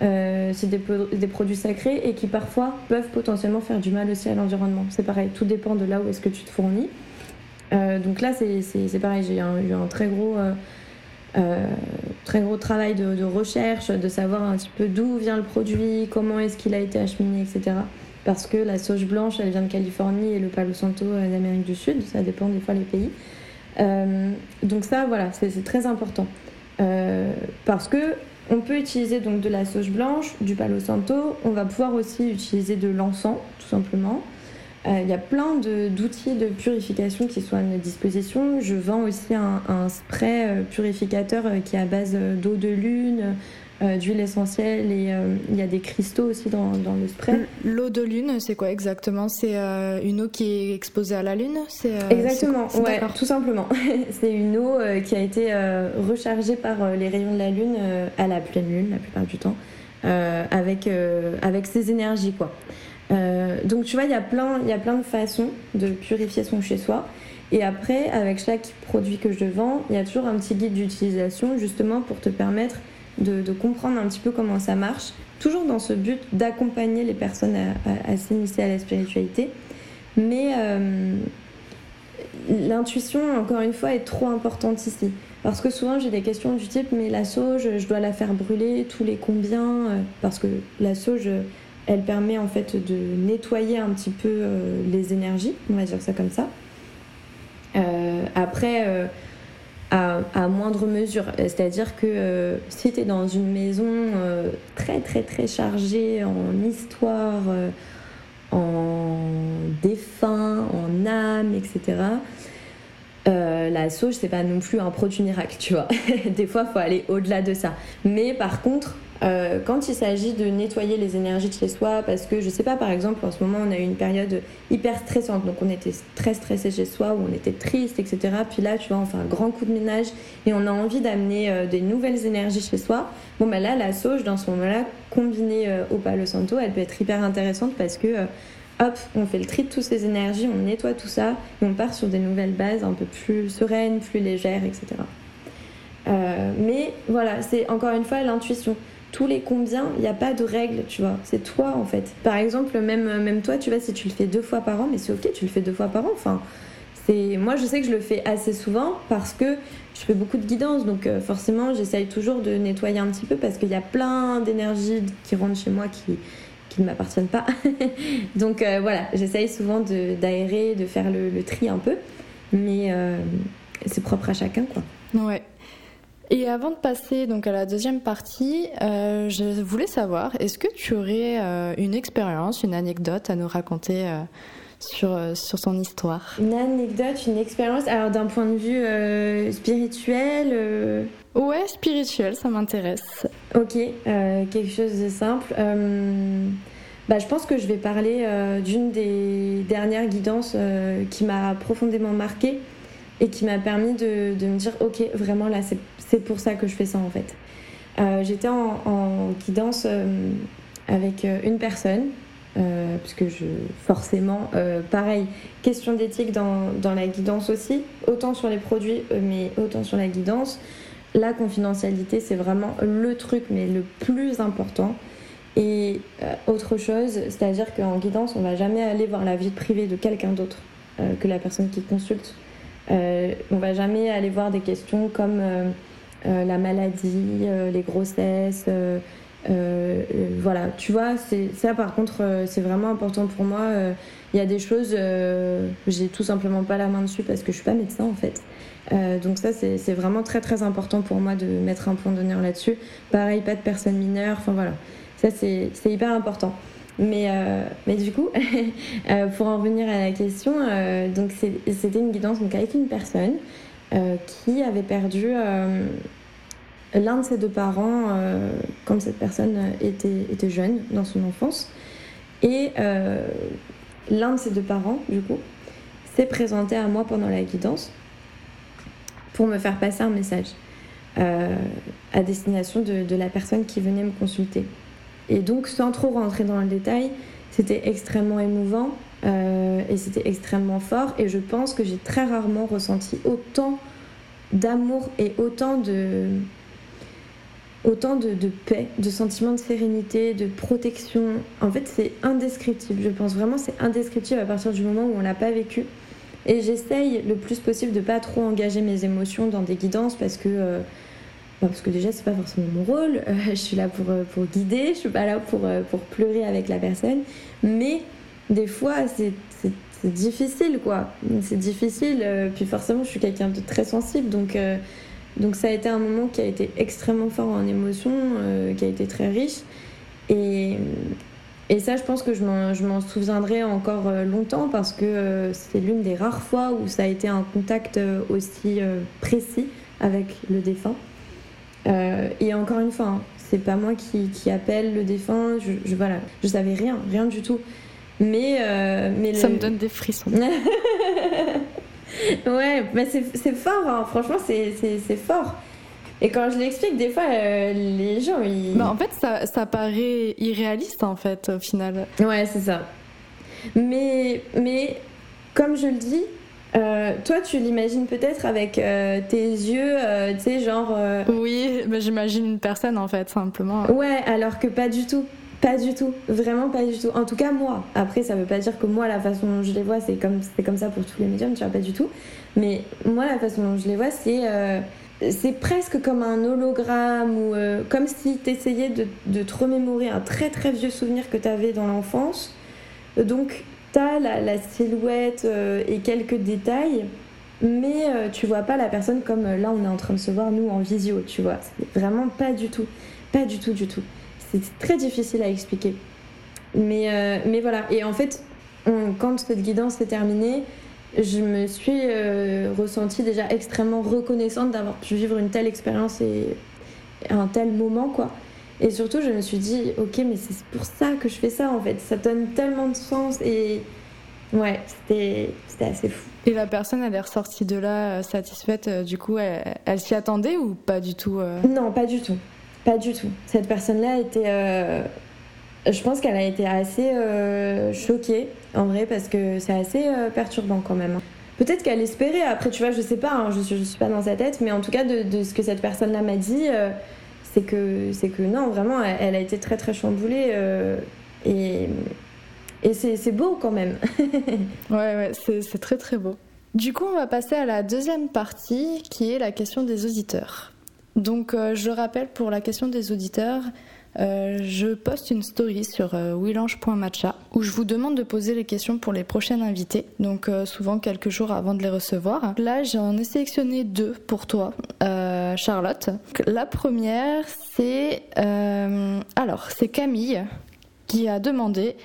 Euh, c'est des, produits sacrés et qui parfois peuvent potentiellement faire du mal aussi à l'environnement. C'est pareil, tout dépend de là où est-ce que tu te fournis. donc là, c'est pareil, j'ai eu un très gros, très gros travail de, de, recherche, de savoir un petit peu d'où vient le produit, comment est-ce qu'il a été acheminé, etc parce que la sauge blanche, elle vient de Californie et le Palo Santo euh, d'Amérique du Sud. Ça dépend des fois les pays. Euh, donc ça, voilà, c'est très important. Euh, parce que on peut utiliser donc de la sauge blanche, du Palo Santo. On va pouvoir aussi utiliser de l'encens, tout simplement. Il y a plein d'outils de, purification qui sont à notre disposition. Je vends aussi un, spray purificateur qui est à base d'eau de lune, d'huile essentielle et euh, il y a des cristaux aussi dans, dans le spray. L'eau de lune, c'est quoi exactement? C'est euh, une eau qui est exposée à la lune? Exactement, ouais, tout simplement. c'est une eau qui a été rechargée par les rayons de la lune à la pleine lune la plupart du temps, avec, avec ses énergies quoi. donc tu vois, il y, a plein, il y a plein de façons de purifier son chez soi. Et après, avec chaque produit que je vends, il y a toujours un petit guide d'utilisation justement pour te permettre de, comprendre un petit peu comment ça marche, toujours dans ce but d'accompagner les personnes à, s'initier à la spiritualité. Mais euh, l'intuition, encore une fois, est trop importante ici. Parce que souvent j'ai des questions du type mais la sauge, je dois la faire brûler tous les combien euh, Parce que la sauge, elle permet en fait de nettoyer un petit peu euh, les énergies, on va dire ça comme ça. après, à, moindre mesure. C'est-à-dire que euh, si tu es dans une maison euh, très très très chargée en histoire, euh, en défunts, en âme, etc. La sauge, c'est pas non plus un produit miracle, tu vois. Des fois, faut aller au-delà de ça. Mais par contre, euh, quand il s'agit de nettoyer les énergies de chez soi, parce que je sais pas, par exemple, en ce moment, on a eu une période hyper stressante, donc on était très stressé chez soi, où on était triste, etc. Puis là, tu vois, on fait un grand coup de ménage et on a envie d'amener euh, des nouvelles énergies chez soi. Bon, ben là, la sauge, dans ce moment-là, combinée au Palo Santo, elle peut être hyper intéressante parce que hop, on fait le tri de toutes ces énergies, on nettoie tout ça et on part sur des nouvelles bases un peu plus sereines, plus légères, etc. Euh, mais voilà, c'est encore une fois l'intuition. Tous les combien, il n'y a pas de règle, tu vois. C'est toi en fait. Par exemple, même, même toi, tu vois, si tu le fais deux fois par an, mais c'est ok, tu le fais deux fois par an. Enfin, c'est moi, je sais que je le fais assez souvent parce que je fais beaucoup de guidance, donc euh, forcément, j'essaye toujours de nettoyer un petit peu parce qu'il y a plein d'énergies qui rentrent chez moi qui ne m'appartiennent pas. Donc euh, voilà, j'essaye souvent d'aérer, de, faire le, tri un peu, mais euh, c'est propre à chacun quoi. Ouais. Et avant de passer donc à la deuxième partie, euh, je voulais savoir, est-ce que tu aurais une expérience, une anecdote à nous raconter sur, sur son histoire? Une anecdote, une expérience, alors d'un point de vue spirituel Ouais, spirituel, ça m'intéresse. Ok, quelque chose de simple. Bah, je pense que je vais parler euh, d'une des dernières guidances euh, qui m'a profondément marquée et qui m'a permis de, de, me dire ok vraiment là c'est pour ça que je fais ça en fait. Euh, j'étais en, guidance avec une personne puisque je forcément pareil question d'éthique dans, dans, la guidance aussi autant sur les produits mais autant sur la guidance. La confidentialité c'est vraiment le truc mais le plus important. Et euh, autre chose, c'est-à-dire qu'en guidance, on va jamais aller voir la vie privée de quelqu'un d'autre euh, que la personne qui consulte. Euh, on va jamais aller voir des questions comme la maladie, les grossesses. voilà, tu vois, ça par contre, c'est vraiment important pour moi. Il y a des choses, j'ai tout simplement pas la main dessus parce que je suis pas médecin en fait. donc ça, c'est vraiment très très important pour moi de mettre un point d'honneur là-dessus. Pareil, pas de personnes mineures, enfin voilà. Ça, c'est hyper important. Mais, euh, mais du coup, euh, pour en revenir à la question, euh, donc c'était une guidance donc avec une personne qui avait perdu l'un de ses deux parents quand cette personne était, était jeune dans son enfance. Et l'un de ses deux parents, du coup, s'est présenté à moi pendant la guidance pour me faire passer un message à destination de, de la personne qui venait me consulter. Et donc, sans trop rentrer dans le détail, c'était extrêmement émouvant euh, et c'était extrêmement fort. Et je pense que j'ai très rarement ressenti autant d'amour et autant de autant de, paix, de sentiment de sérénité, de protection. En fait, c'est indescriptible. Je pense vraiment c'est indescriptible à partir du moment où on l'a pas vécu. Et j'essaye le plus possible de pas trop engager mes émotions dans des guidances parce que euh, parce que déjà, c'est pas forcément mon rôle. Je suis là pour, euh, pour guider, je suis pas là pour, euh, pour pleurer avec la personne. Mais des fois, c'est difficile, quoi. C'est difficile. puis forcément, je suis quelqu'un de très sensible. Donc, donc ça a été un moment qui a été extrêmement fort en émotion, qui a été très riche. Et, et ça, je pense que je m'en souviendrai encore longtemps parce que c'est l'une des rares fois où ça a été un contact aussi précis avec le défunt. Euh, et encore une fois, hein, c'est pas moi qui, qui, appelle le défunt, je, je, voilà, je savais rien, rien du tout. Mais, euh, mais ça me donne des frissons. ouais, mais c'est fort, hein. franchement, c'est fort. Et quand je l'explique, des fois, euh, les gens, ils... Bah, en fait, ça, ça paraît irréaliste, en fait, au final. Ouais, c'est ça. Mais, mais, comme je le dis, euh, toi, tu l'imagines peut-être avec euh, tes yeux, tu sais, genre. Oui, mais j'imagine une personne en fait, simplement. Ouais, alors que pas du tout. Pas du tout, vraiment pas du tout. En tout cas, moi. Après, ça veut pas dire que moi, la façon dont je les vois, c'est comme, comme ça pour tous les médiums, tu vois, pas du tout. Mais moi, la façon dont je les vois, c'est c'est presque comme un hologramme ou comme si tu essayais de, de, te remémorer un très très vieux souvenir que tu avais dans l'enfance. Donc, t'as la, la silhouette euh, et quelques détails, mais euh, tu vois pas la personne comme euh, là on est en train de se voir nous en visio, tu vois. Vraiment pas du tout, pas du tout, du tout. C'est très difficile à expliquer. Mais, mais voilà, et en fait, quand cette guidance s'est terminée, je me suis euh, ressentie déjà extrêmement reconnaissante d'avoir pu vivre une telle expérience et un tel moment, quoi. Et surtout, je me suis dit, ok, mais c'est pour ça que je fais ça, en fait. Ça donne tellement de sens et ouais, c'était assez fou. Et la personne, elle est ressortie de là euh, satisfaite, euh, du coup, elle, s'y attendait ou pas du tout Non, pas du tout. Pas du tout. Cette personne-là était je pense qu'elle a été assez euh, choquée, en vrai, parce que c'est assez euh, perturbant quand même. Peut-être qu'elle espérait, après, tu vois, je sais pas, hein, je, je, suis pas dans sa tête, mais en tout cas, de, ce que cette personne-là m'a dit, euh, c'est que, que non, vraiment, elle, a été très très chamboulée. et et c'est beau quand même. ouais, ouais, c'est très très beau. Du coup, on va passer à la deuxième partie qui est la question des auditeurs. Donc, je rappelle pour la question des auditeurs, euh, je poste une story sur euh, où je vous demande de poser les questions pour les prochaines invités, donc euh, souvent quelques jours avant de les recevoir. Là, j'en ai sélectionné deux pour toi, Charlotte. La première, c'est alors c'est Camille qui a demandé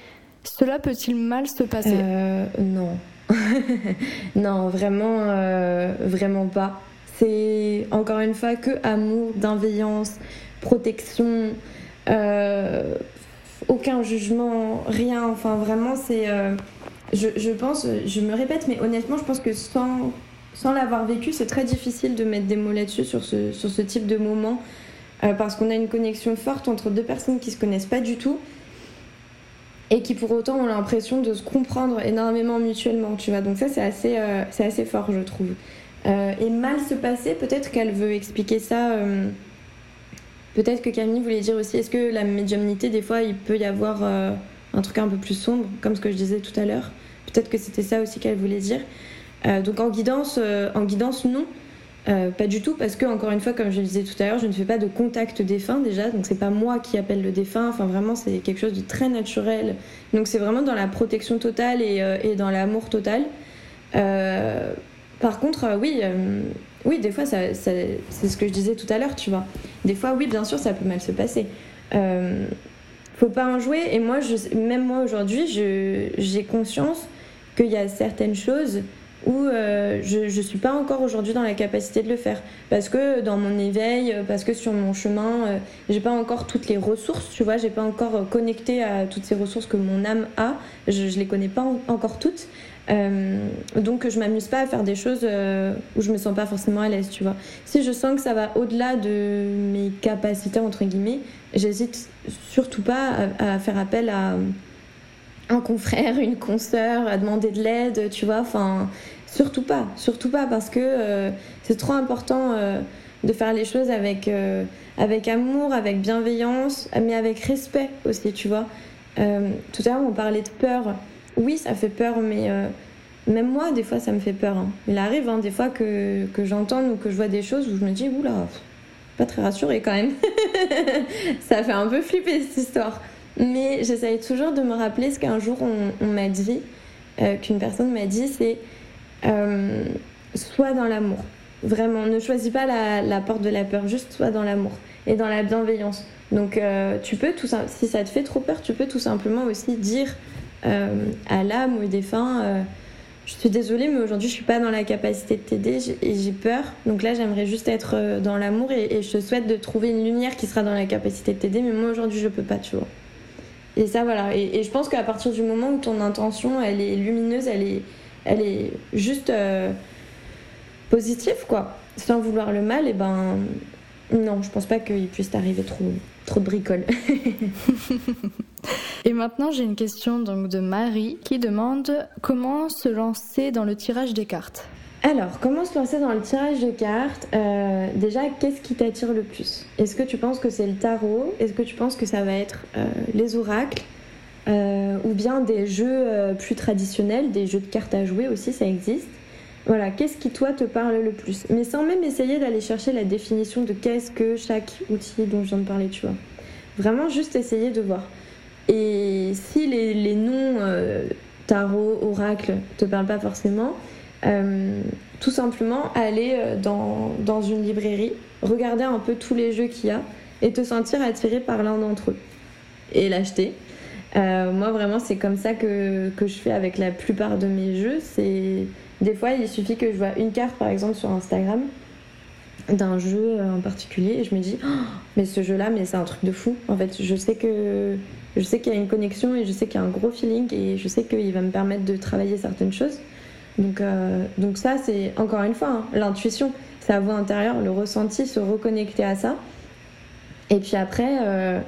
cela peut-il mal se passer? Non, non, vraiment, vraiment pas. C'est encore une fois que amour, bienveillance, protection. Euh, aucun jugement, rien. Enfin, vraiment, c'est. Euh, je, je, pense, je me répète, mais honnêtement, je pense que sans, sans l'avoir vécu, c'est très difficile de mettre des mots là-dessus sur ce, sur ce type de moment. Euh, parce qu'on a une connexion forte entre deux personnes qui se connaissent pas du tout et qui pour autant ont l'impression de se comprendre énormément mutuellement, tu vois. Donc ça, c'est assez, c'est assez fort, je trouve. Et mal se passer, peut-être qu'elle veut expliquer ça Peut-être que Camille voulait dire aussi, est-ce que la médiumnité, des fois, il peut y avoir euh, un truc un peu plus sombre, comme ce que je disais tout à l'heure? Peut-être que c'était ça aussi qu'elle voulait dire. Euh, donc en guidance, euh, en guidance, non. pas du tout, parce que, encore une fois, comme je le disais tout à l'heure, je ne fais pas de contact défunt déjà, donc c'est pas moi qui appelle le défunt, enfin vraiment c'est quelque chose de très naturel. Donc c'est vraiment dans la protection totale et dans l'amour total. Par contre, oui, oui, des fois, c'est ce que je disais tout à l'heure, tu vois. Des fois, oui, bien sûr, ça peut mal se passer. Euh, faut pas en jouer. Et moi, je, même moi aujourd'hui, j'ai conscience qu'il y a certaines choses où euh, je ne suis pas encore aujourd'hui dans la capacité de le faire. Parce que dans mon éveil, parce que sur mon chemin, euh, j'ai pas encore toutes les ressources, tu vois, j'ai pas encore connecté à toutes ces ressources que mon âme a. Je, je les connais pas encore toutes. Euh, donc je m'amuse pas à faire des choses euh, où je me sens pas forcément à l'aise, tu vois. Si je sens que ça va au-delà de mes capacités entre guillemets, j'hésite surtout pas à, faire appel à un confrère, une consoeur, à demander de l'aide, tu vois. Enfin, surtout pas, surtout pas parce que euh, c'est trop important de faire les choses avec avec amour, avec bienveillance, mais avec respect aussi, tu vois. tout à l'heure on parlait de peur oui, ça fait peur, mais euh, même moi, des fois, ça me fait peur. Hein. Il arrive hein, des fois que, que j'entende ou que je vois des choses où je me dis, oula, pas très rassurée quand même. ça fait un peu flipper cette histoire. Mais j'essaye toujours de me rappeler ce qu'un jour on, m'a dit, euh, qu'une personne m'a dit, c'est euh, sois dans l'amour. Vraiment, ne choisis pas la, la, porte de la peur, juste sois dans l'amour et dans la bienveillance. Donc tu peux tout si ça te fait trop peur, tu peux tout simplement aussi dire euh, à l'âme ou défunt euh, je suis désolée, mais aujourd'hui, je suis pas dans la capacité de t'aider et j'ai peur. Donc là, j'aimerais juste être euh, dans l'amour et, je te souhaite de trouver une lumière qui sera dans la capacité de t'aider, mais moi aujourd'hui, je peux pas, tu vois. Et ça, voilà. Et, je pense qu'à partir du moment où ton intention, elle est lumineuse, elle est, elle est juste positive, quoi, sans vouloir le mal, et ben non, je pense pas qu'il puisse t'arriver trop, trop de bricoles. Et maintenant, j'ai une question donc de Marie qui demande comment se lancer dans le tirage des cartes. Alors, comment se lancer dans le tirage de cartes euh, Déjà, qu'est-ce qui t'attire le plus? Est-ce que tu penses que c'est le tarot? Est-ce que tu penses que ça va être euh, les oracles? Euh, Ou bien des jeux plus traditionnels, des jeux de cartes à jouer aussi, ça existe? Voilà, qu'est-ce qui toi te parle le plus? Mais sans même essayer d'aller chercher la définition de qu'est-ce que chaque outil dont je viens de parler, tu vois. Vraiment juste essayer de voir. Et si les, noms euh, tarot, oracle te parlent pas forcément, euh, tout simplement aller euh, dans, dans, une librairie, regarder un peu tous les jeux qu'il y a et te sentir attiré par l'un d'entre eux et l'acheter. moi, vraiment, c'est comme ça que, que, je fais avec la plupart de mes jeux. C'est Des fois, il suffit que je vois une carte, par exemple, sur Instagram d'un jeu en particulier et je me dis oh, mais ce jeu là mais c'est un truc de fou. En fait je sais que je sais qu'il y a une connexion et je sais qu'il y a un gros feeling et je sais qu'il va me permettre de travailler certaines choses. Donc euh, donc ça c'est encore une fois hein, l'intuition sa voix intérieure le ressenti se reconnecter à ça. Et puis après euh,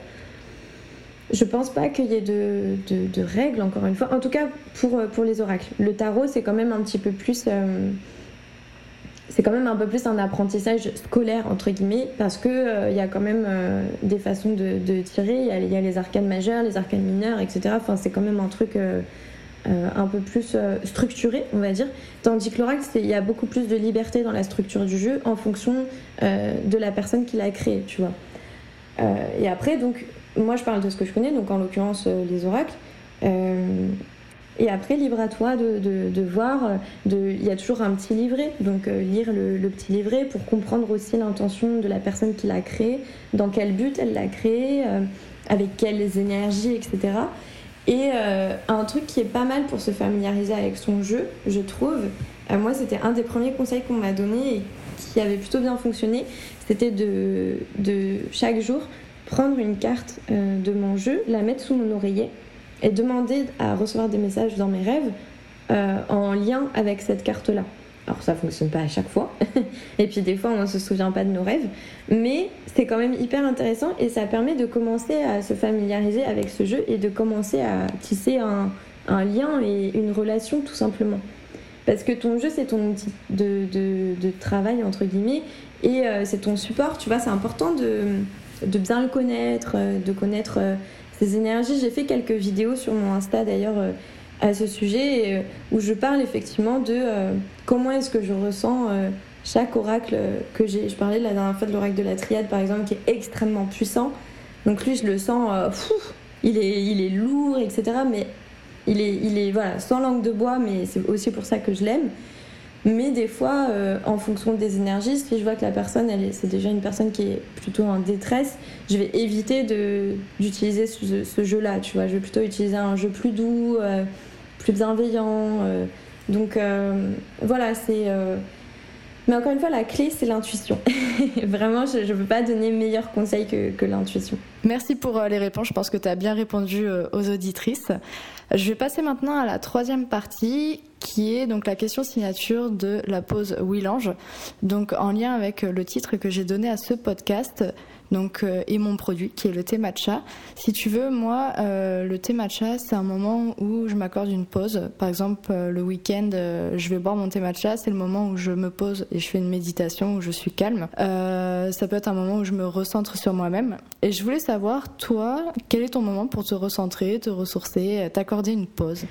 je pense pas qu'il y ait de, de, règles encore une fois. En tout cas pour, pour les oracles. Le tarot c'est quand même un petit peu plus euh, c'est quand même un peu plus un apprentissage scolaire entre guillemets parce que euh, y a quand même euh, des façons de, tirer. Il y, a, les arcanes majeures les arcanes mineures etc enfin c'est quand même un truc euh, un peu plus structuré on va dire. Tandis que l'oracle il y a beaucoup plus de liberté dans la structure du jeu en fonction de la personne qui l'a créé tu vois. Et après donc moi je parle de ce que je connais donc en l'occurrence les oracles et après, libre à toi de, de, voir. Il y a toujours un petit livret, donc euh, lire le, petit livret pour comprendre aussi l'intention de la personne qui l'a créé, dans quel but elle l'a créé, euh, avec quelles énergies, etc. Et euh, un truc qui est pas mal pour se familiariser avec son jeu, je trouve, moi c'était un des premiers conseils qu'on m'a donné et qui avait plutôt bien fonctionné, c'était de, de chaque jour prendre une carte de mon jeu, la mettre sous mon oreiller et demander à recevoir des messages dans mes rêves euh, en lien avec cette carte-là. Alors ça fonctionne pas à chaque fois, et puis des fois on ne se souvient pas de nos rêves, mais c'est quand même hyper intéressant et ça permet de commencer à se familiariser avec ce jeu et de commencer à tisser un, lien et une relation tout simplement. Parce que ton jeu c'est ton outil de, de, de, travail entre guillemets et euh, c'est ton support, tu vois, c'est important de, de bien le connaître, euh, de connaître ces énergies. J'ai fait quelques vidéos sur mon Insta d'ailleurs euh, à ce sujet euh, où je parle effectivement de euh, comment est-ce que je ressens chaque oracle que j'ai. Je parlais la dernière fois de l'oracle de la triade par exemple qui est extrêmement puissant. Donc lui je le sens, il, est, il est lourd, etc. Mais il est, il est voilà, sans langue de bois, mais c'est aussi pour ça que je l'aime. Mais des fois, euh, en fonction des énergies, si je vois que la personne, elle c'est déjà une personne qui est plutôt en détresse, je vais éviter d'utiliser ce, jeu-là. Tu vois, je vais plutôt utiliser un jeu plus doux, euh, plus bienveillant. Euh. donc voilà, c'est. Mais encore une fois, la clé, c'est l'intuition. Vraiment, je ne peux pas donner meilleur conseil que, que l'intuition. Merci pour les réponses. Je pense que tu as bien répondu aux auditrices. Je vais passer maintenant à la troisième partie qui est donc la question signature de la pause Willange, donc en lien avec le titre que j'ai donné à ce podcast, donc euh, et mon produit qui est le thé matcha. Si tu veux, moi, euh, le thé matcha, c'est un moment où je m'accorde une pause. Par exemple, euh, le week-end, je vais boire mon thé matcha, c'est le moment où je me pose et je fais une méditation où je suis calme. ça peut être un moment où je me recentre sur moi-même. Et je voulais savoir, toi, quel est ton moment pour te recentrer, te ressourcer, t'accorder une pause?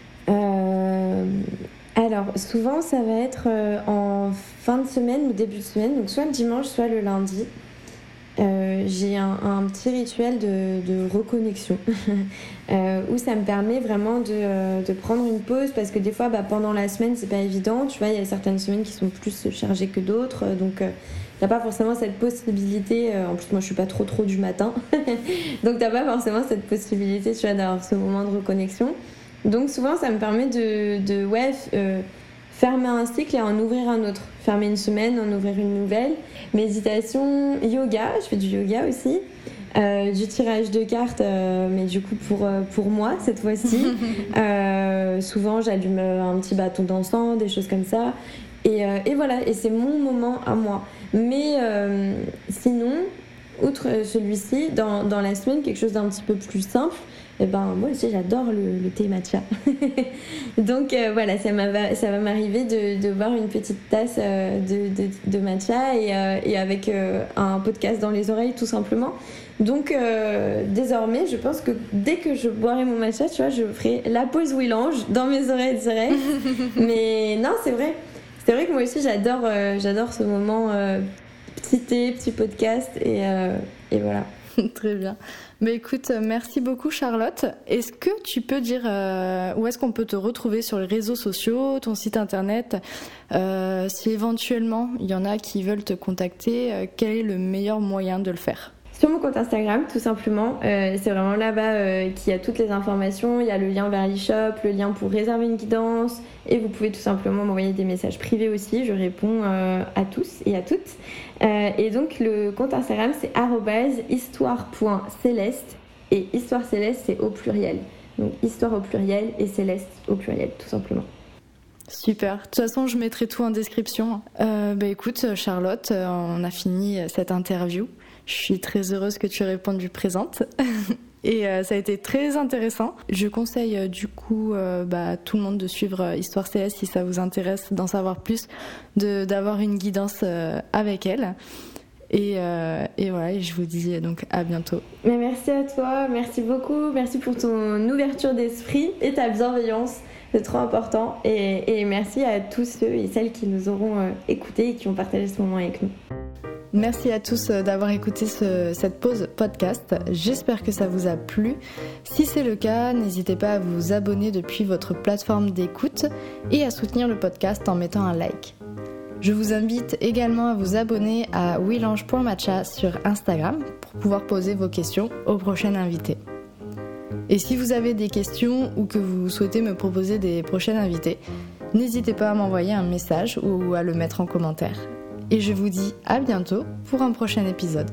Alors, souvent, ça va être en fin de semaine ou début de semaine, donc soit le dimanche, soit le lundi. Euh, j'ai un, petit rituel de, reconnexion euh, où ça me permet vraiment de, prendre une pause parce que des fois, bah, pendant la semaine, c'est pas évident. Tu vois, il y a certaines semaines qui sont plus chargées que d'autres, donc t'as pas forcément cette possibilité. en plus, moi, je suis pas trop trop du matin, donc t'as pas forcément cette possibilité, tu vois, d'avoir ce moment de reconnexion. Donc souvent, ça me permet de, de ouais, euh, fermer un cycle et en ouvrir un autre. Fermer une semaine, en ouvrir une nouvelle. Méditation, yoga, je fais du yoga aussi. Euh, du tirage de cartes, euh, mais du coup pour, pour moi cette fois-ci. souvent j'allume un petit bâton d'encens, des choses comme ça. Et, et voilà, et c'est mon moment à moi. Mais sinon, outre celui-ci, dans, dans la semaine, quelque chose d'un petit peu plus simple, eh ben moi aussi j'adore le, thé matcha. Donc euh, voilà, ça, ça va m'arriver de, de, boire une petite tasse euh, de, de, matcha et, euh, et avec un podcast dans les oreilles tout simplement. Donc désormais, je pense que dès que je boirai mon matcha, tu vois, je ferai la pause Willange dans mes oreilles directes. Mais non, c'est vrai. C'est vrai que moi aussi j'adore j'adore ce moment petit thé, petit podcast et, et voilà. Très bien. Mais écoute, merci beaucoup Charlotte. Est-ce que tu peux dire euh, où est-ce qu'on peut te retrouver sur les réseaux sociaux, ton site internet euh, Si éventuellement il y en a qui veulent te contacter, euh, quel est le meilleur moyen de le faire? Sur mon compte Instagram, tout simplement. Euh, c'est vraiment là-bas euh, qu'il y a toutes les informations. Il y a le lien vers l'e-shop, le lien pour réserver une guidance. Et vous pouvez tout simplement m'envoyer des messages privés aussi. Je réponds euh, à tous et à toutes. et donc, le compte Instagram, c'est histoire.céleste. Et histoire céleste, c'est au pluriel. Donc, histoire au pluriel et céleste au pluriel, tout simplement. Super. De toute façon, je mettrai tout en description. bah écoute, Charlotte, on a fini cette interview. Je suis très heureuse que tu aies répondu présente. Et euh, ça a été très intéressant. Je conseille euh, du coup euh, bah, tout le monde de suivre Histoire CS si ça vous intéresse d'en savoir plus, d'avoir une guidance avec elle. Et, et, voilà, je vous dis donc à bientôt. Mais merci à toi, merci beaucoup, merci pour ton ouverture d'esprit et ta bienveillance, c'est trop important. Et, merci à tous ceux et celles qui nous auront écoutés et qui ont partagé ce moment avec nous. Merci à tous euh, d'avoir écouté cette pause podcast. J'espère que ça vous a plu. Si c'est le cas, n'hésitez pas à vous abonner depuis votre plateforme d'écoute et à soutenir le podcast en mettant un like. Je vous invite également à vous abonner à willange.matcha sur Instagram pour pouvoir poser vos questions au prochain invité. Et si vous avez des questions ou que vous souhaitez me proposer des prochains invités, n'hésitez pas à m'envoyer un message ou à le mettre en commentaire et je vous dis à bientôt pour un prochain épisode.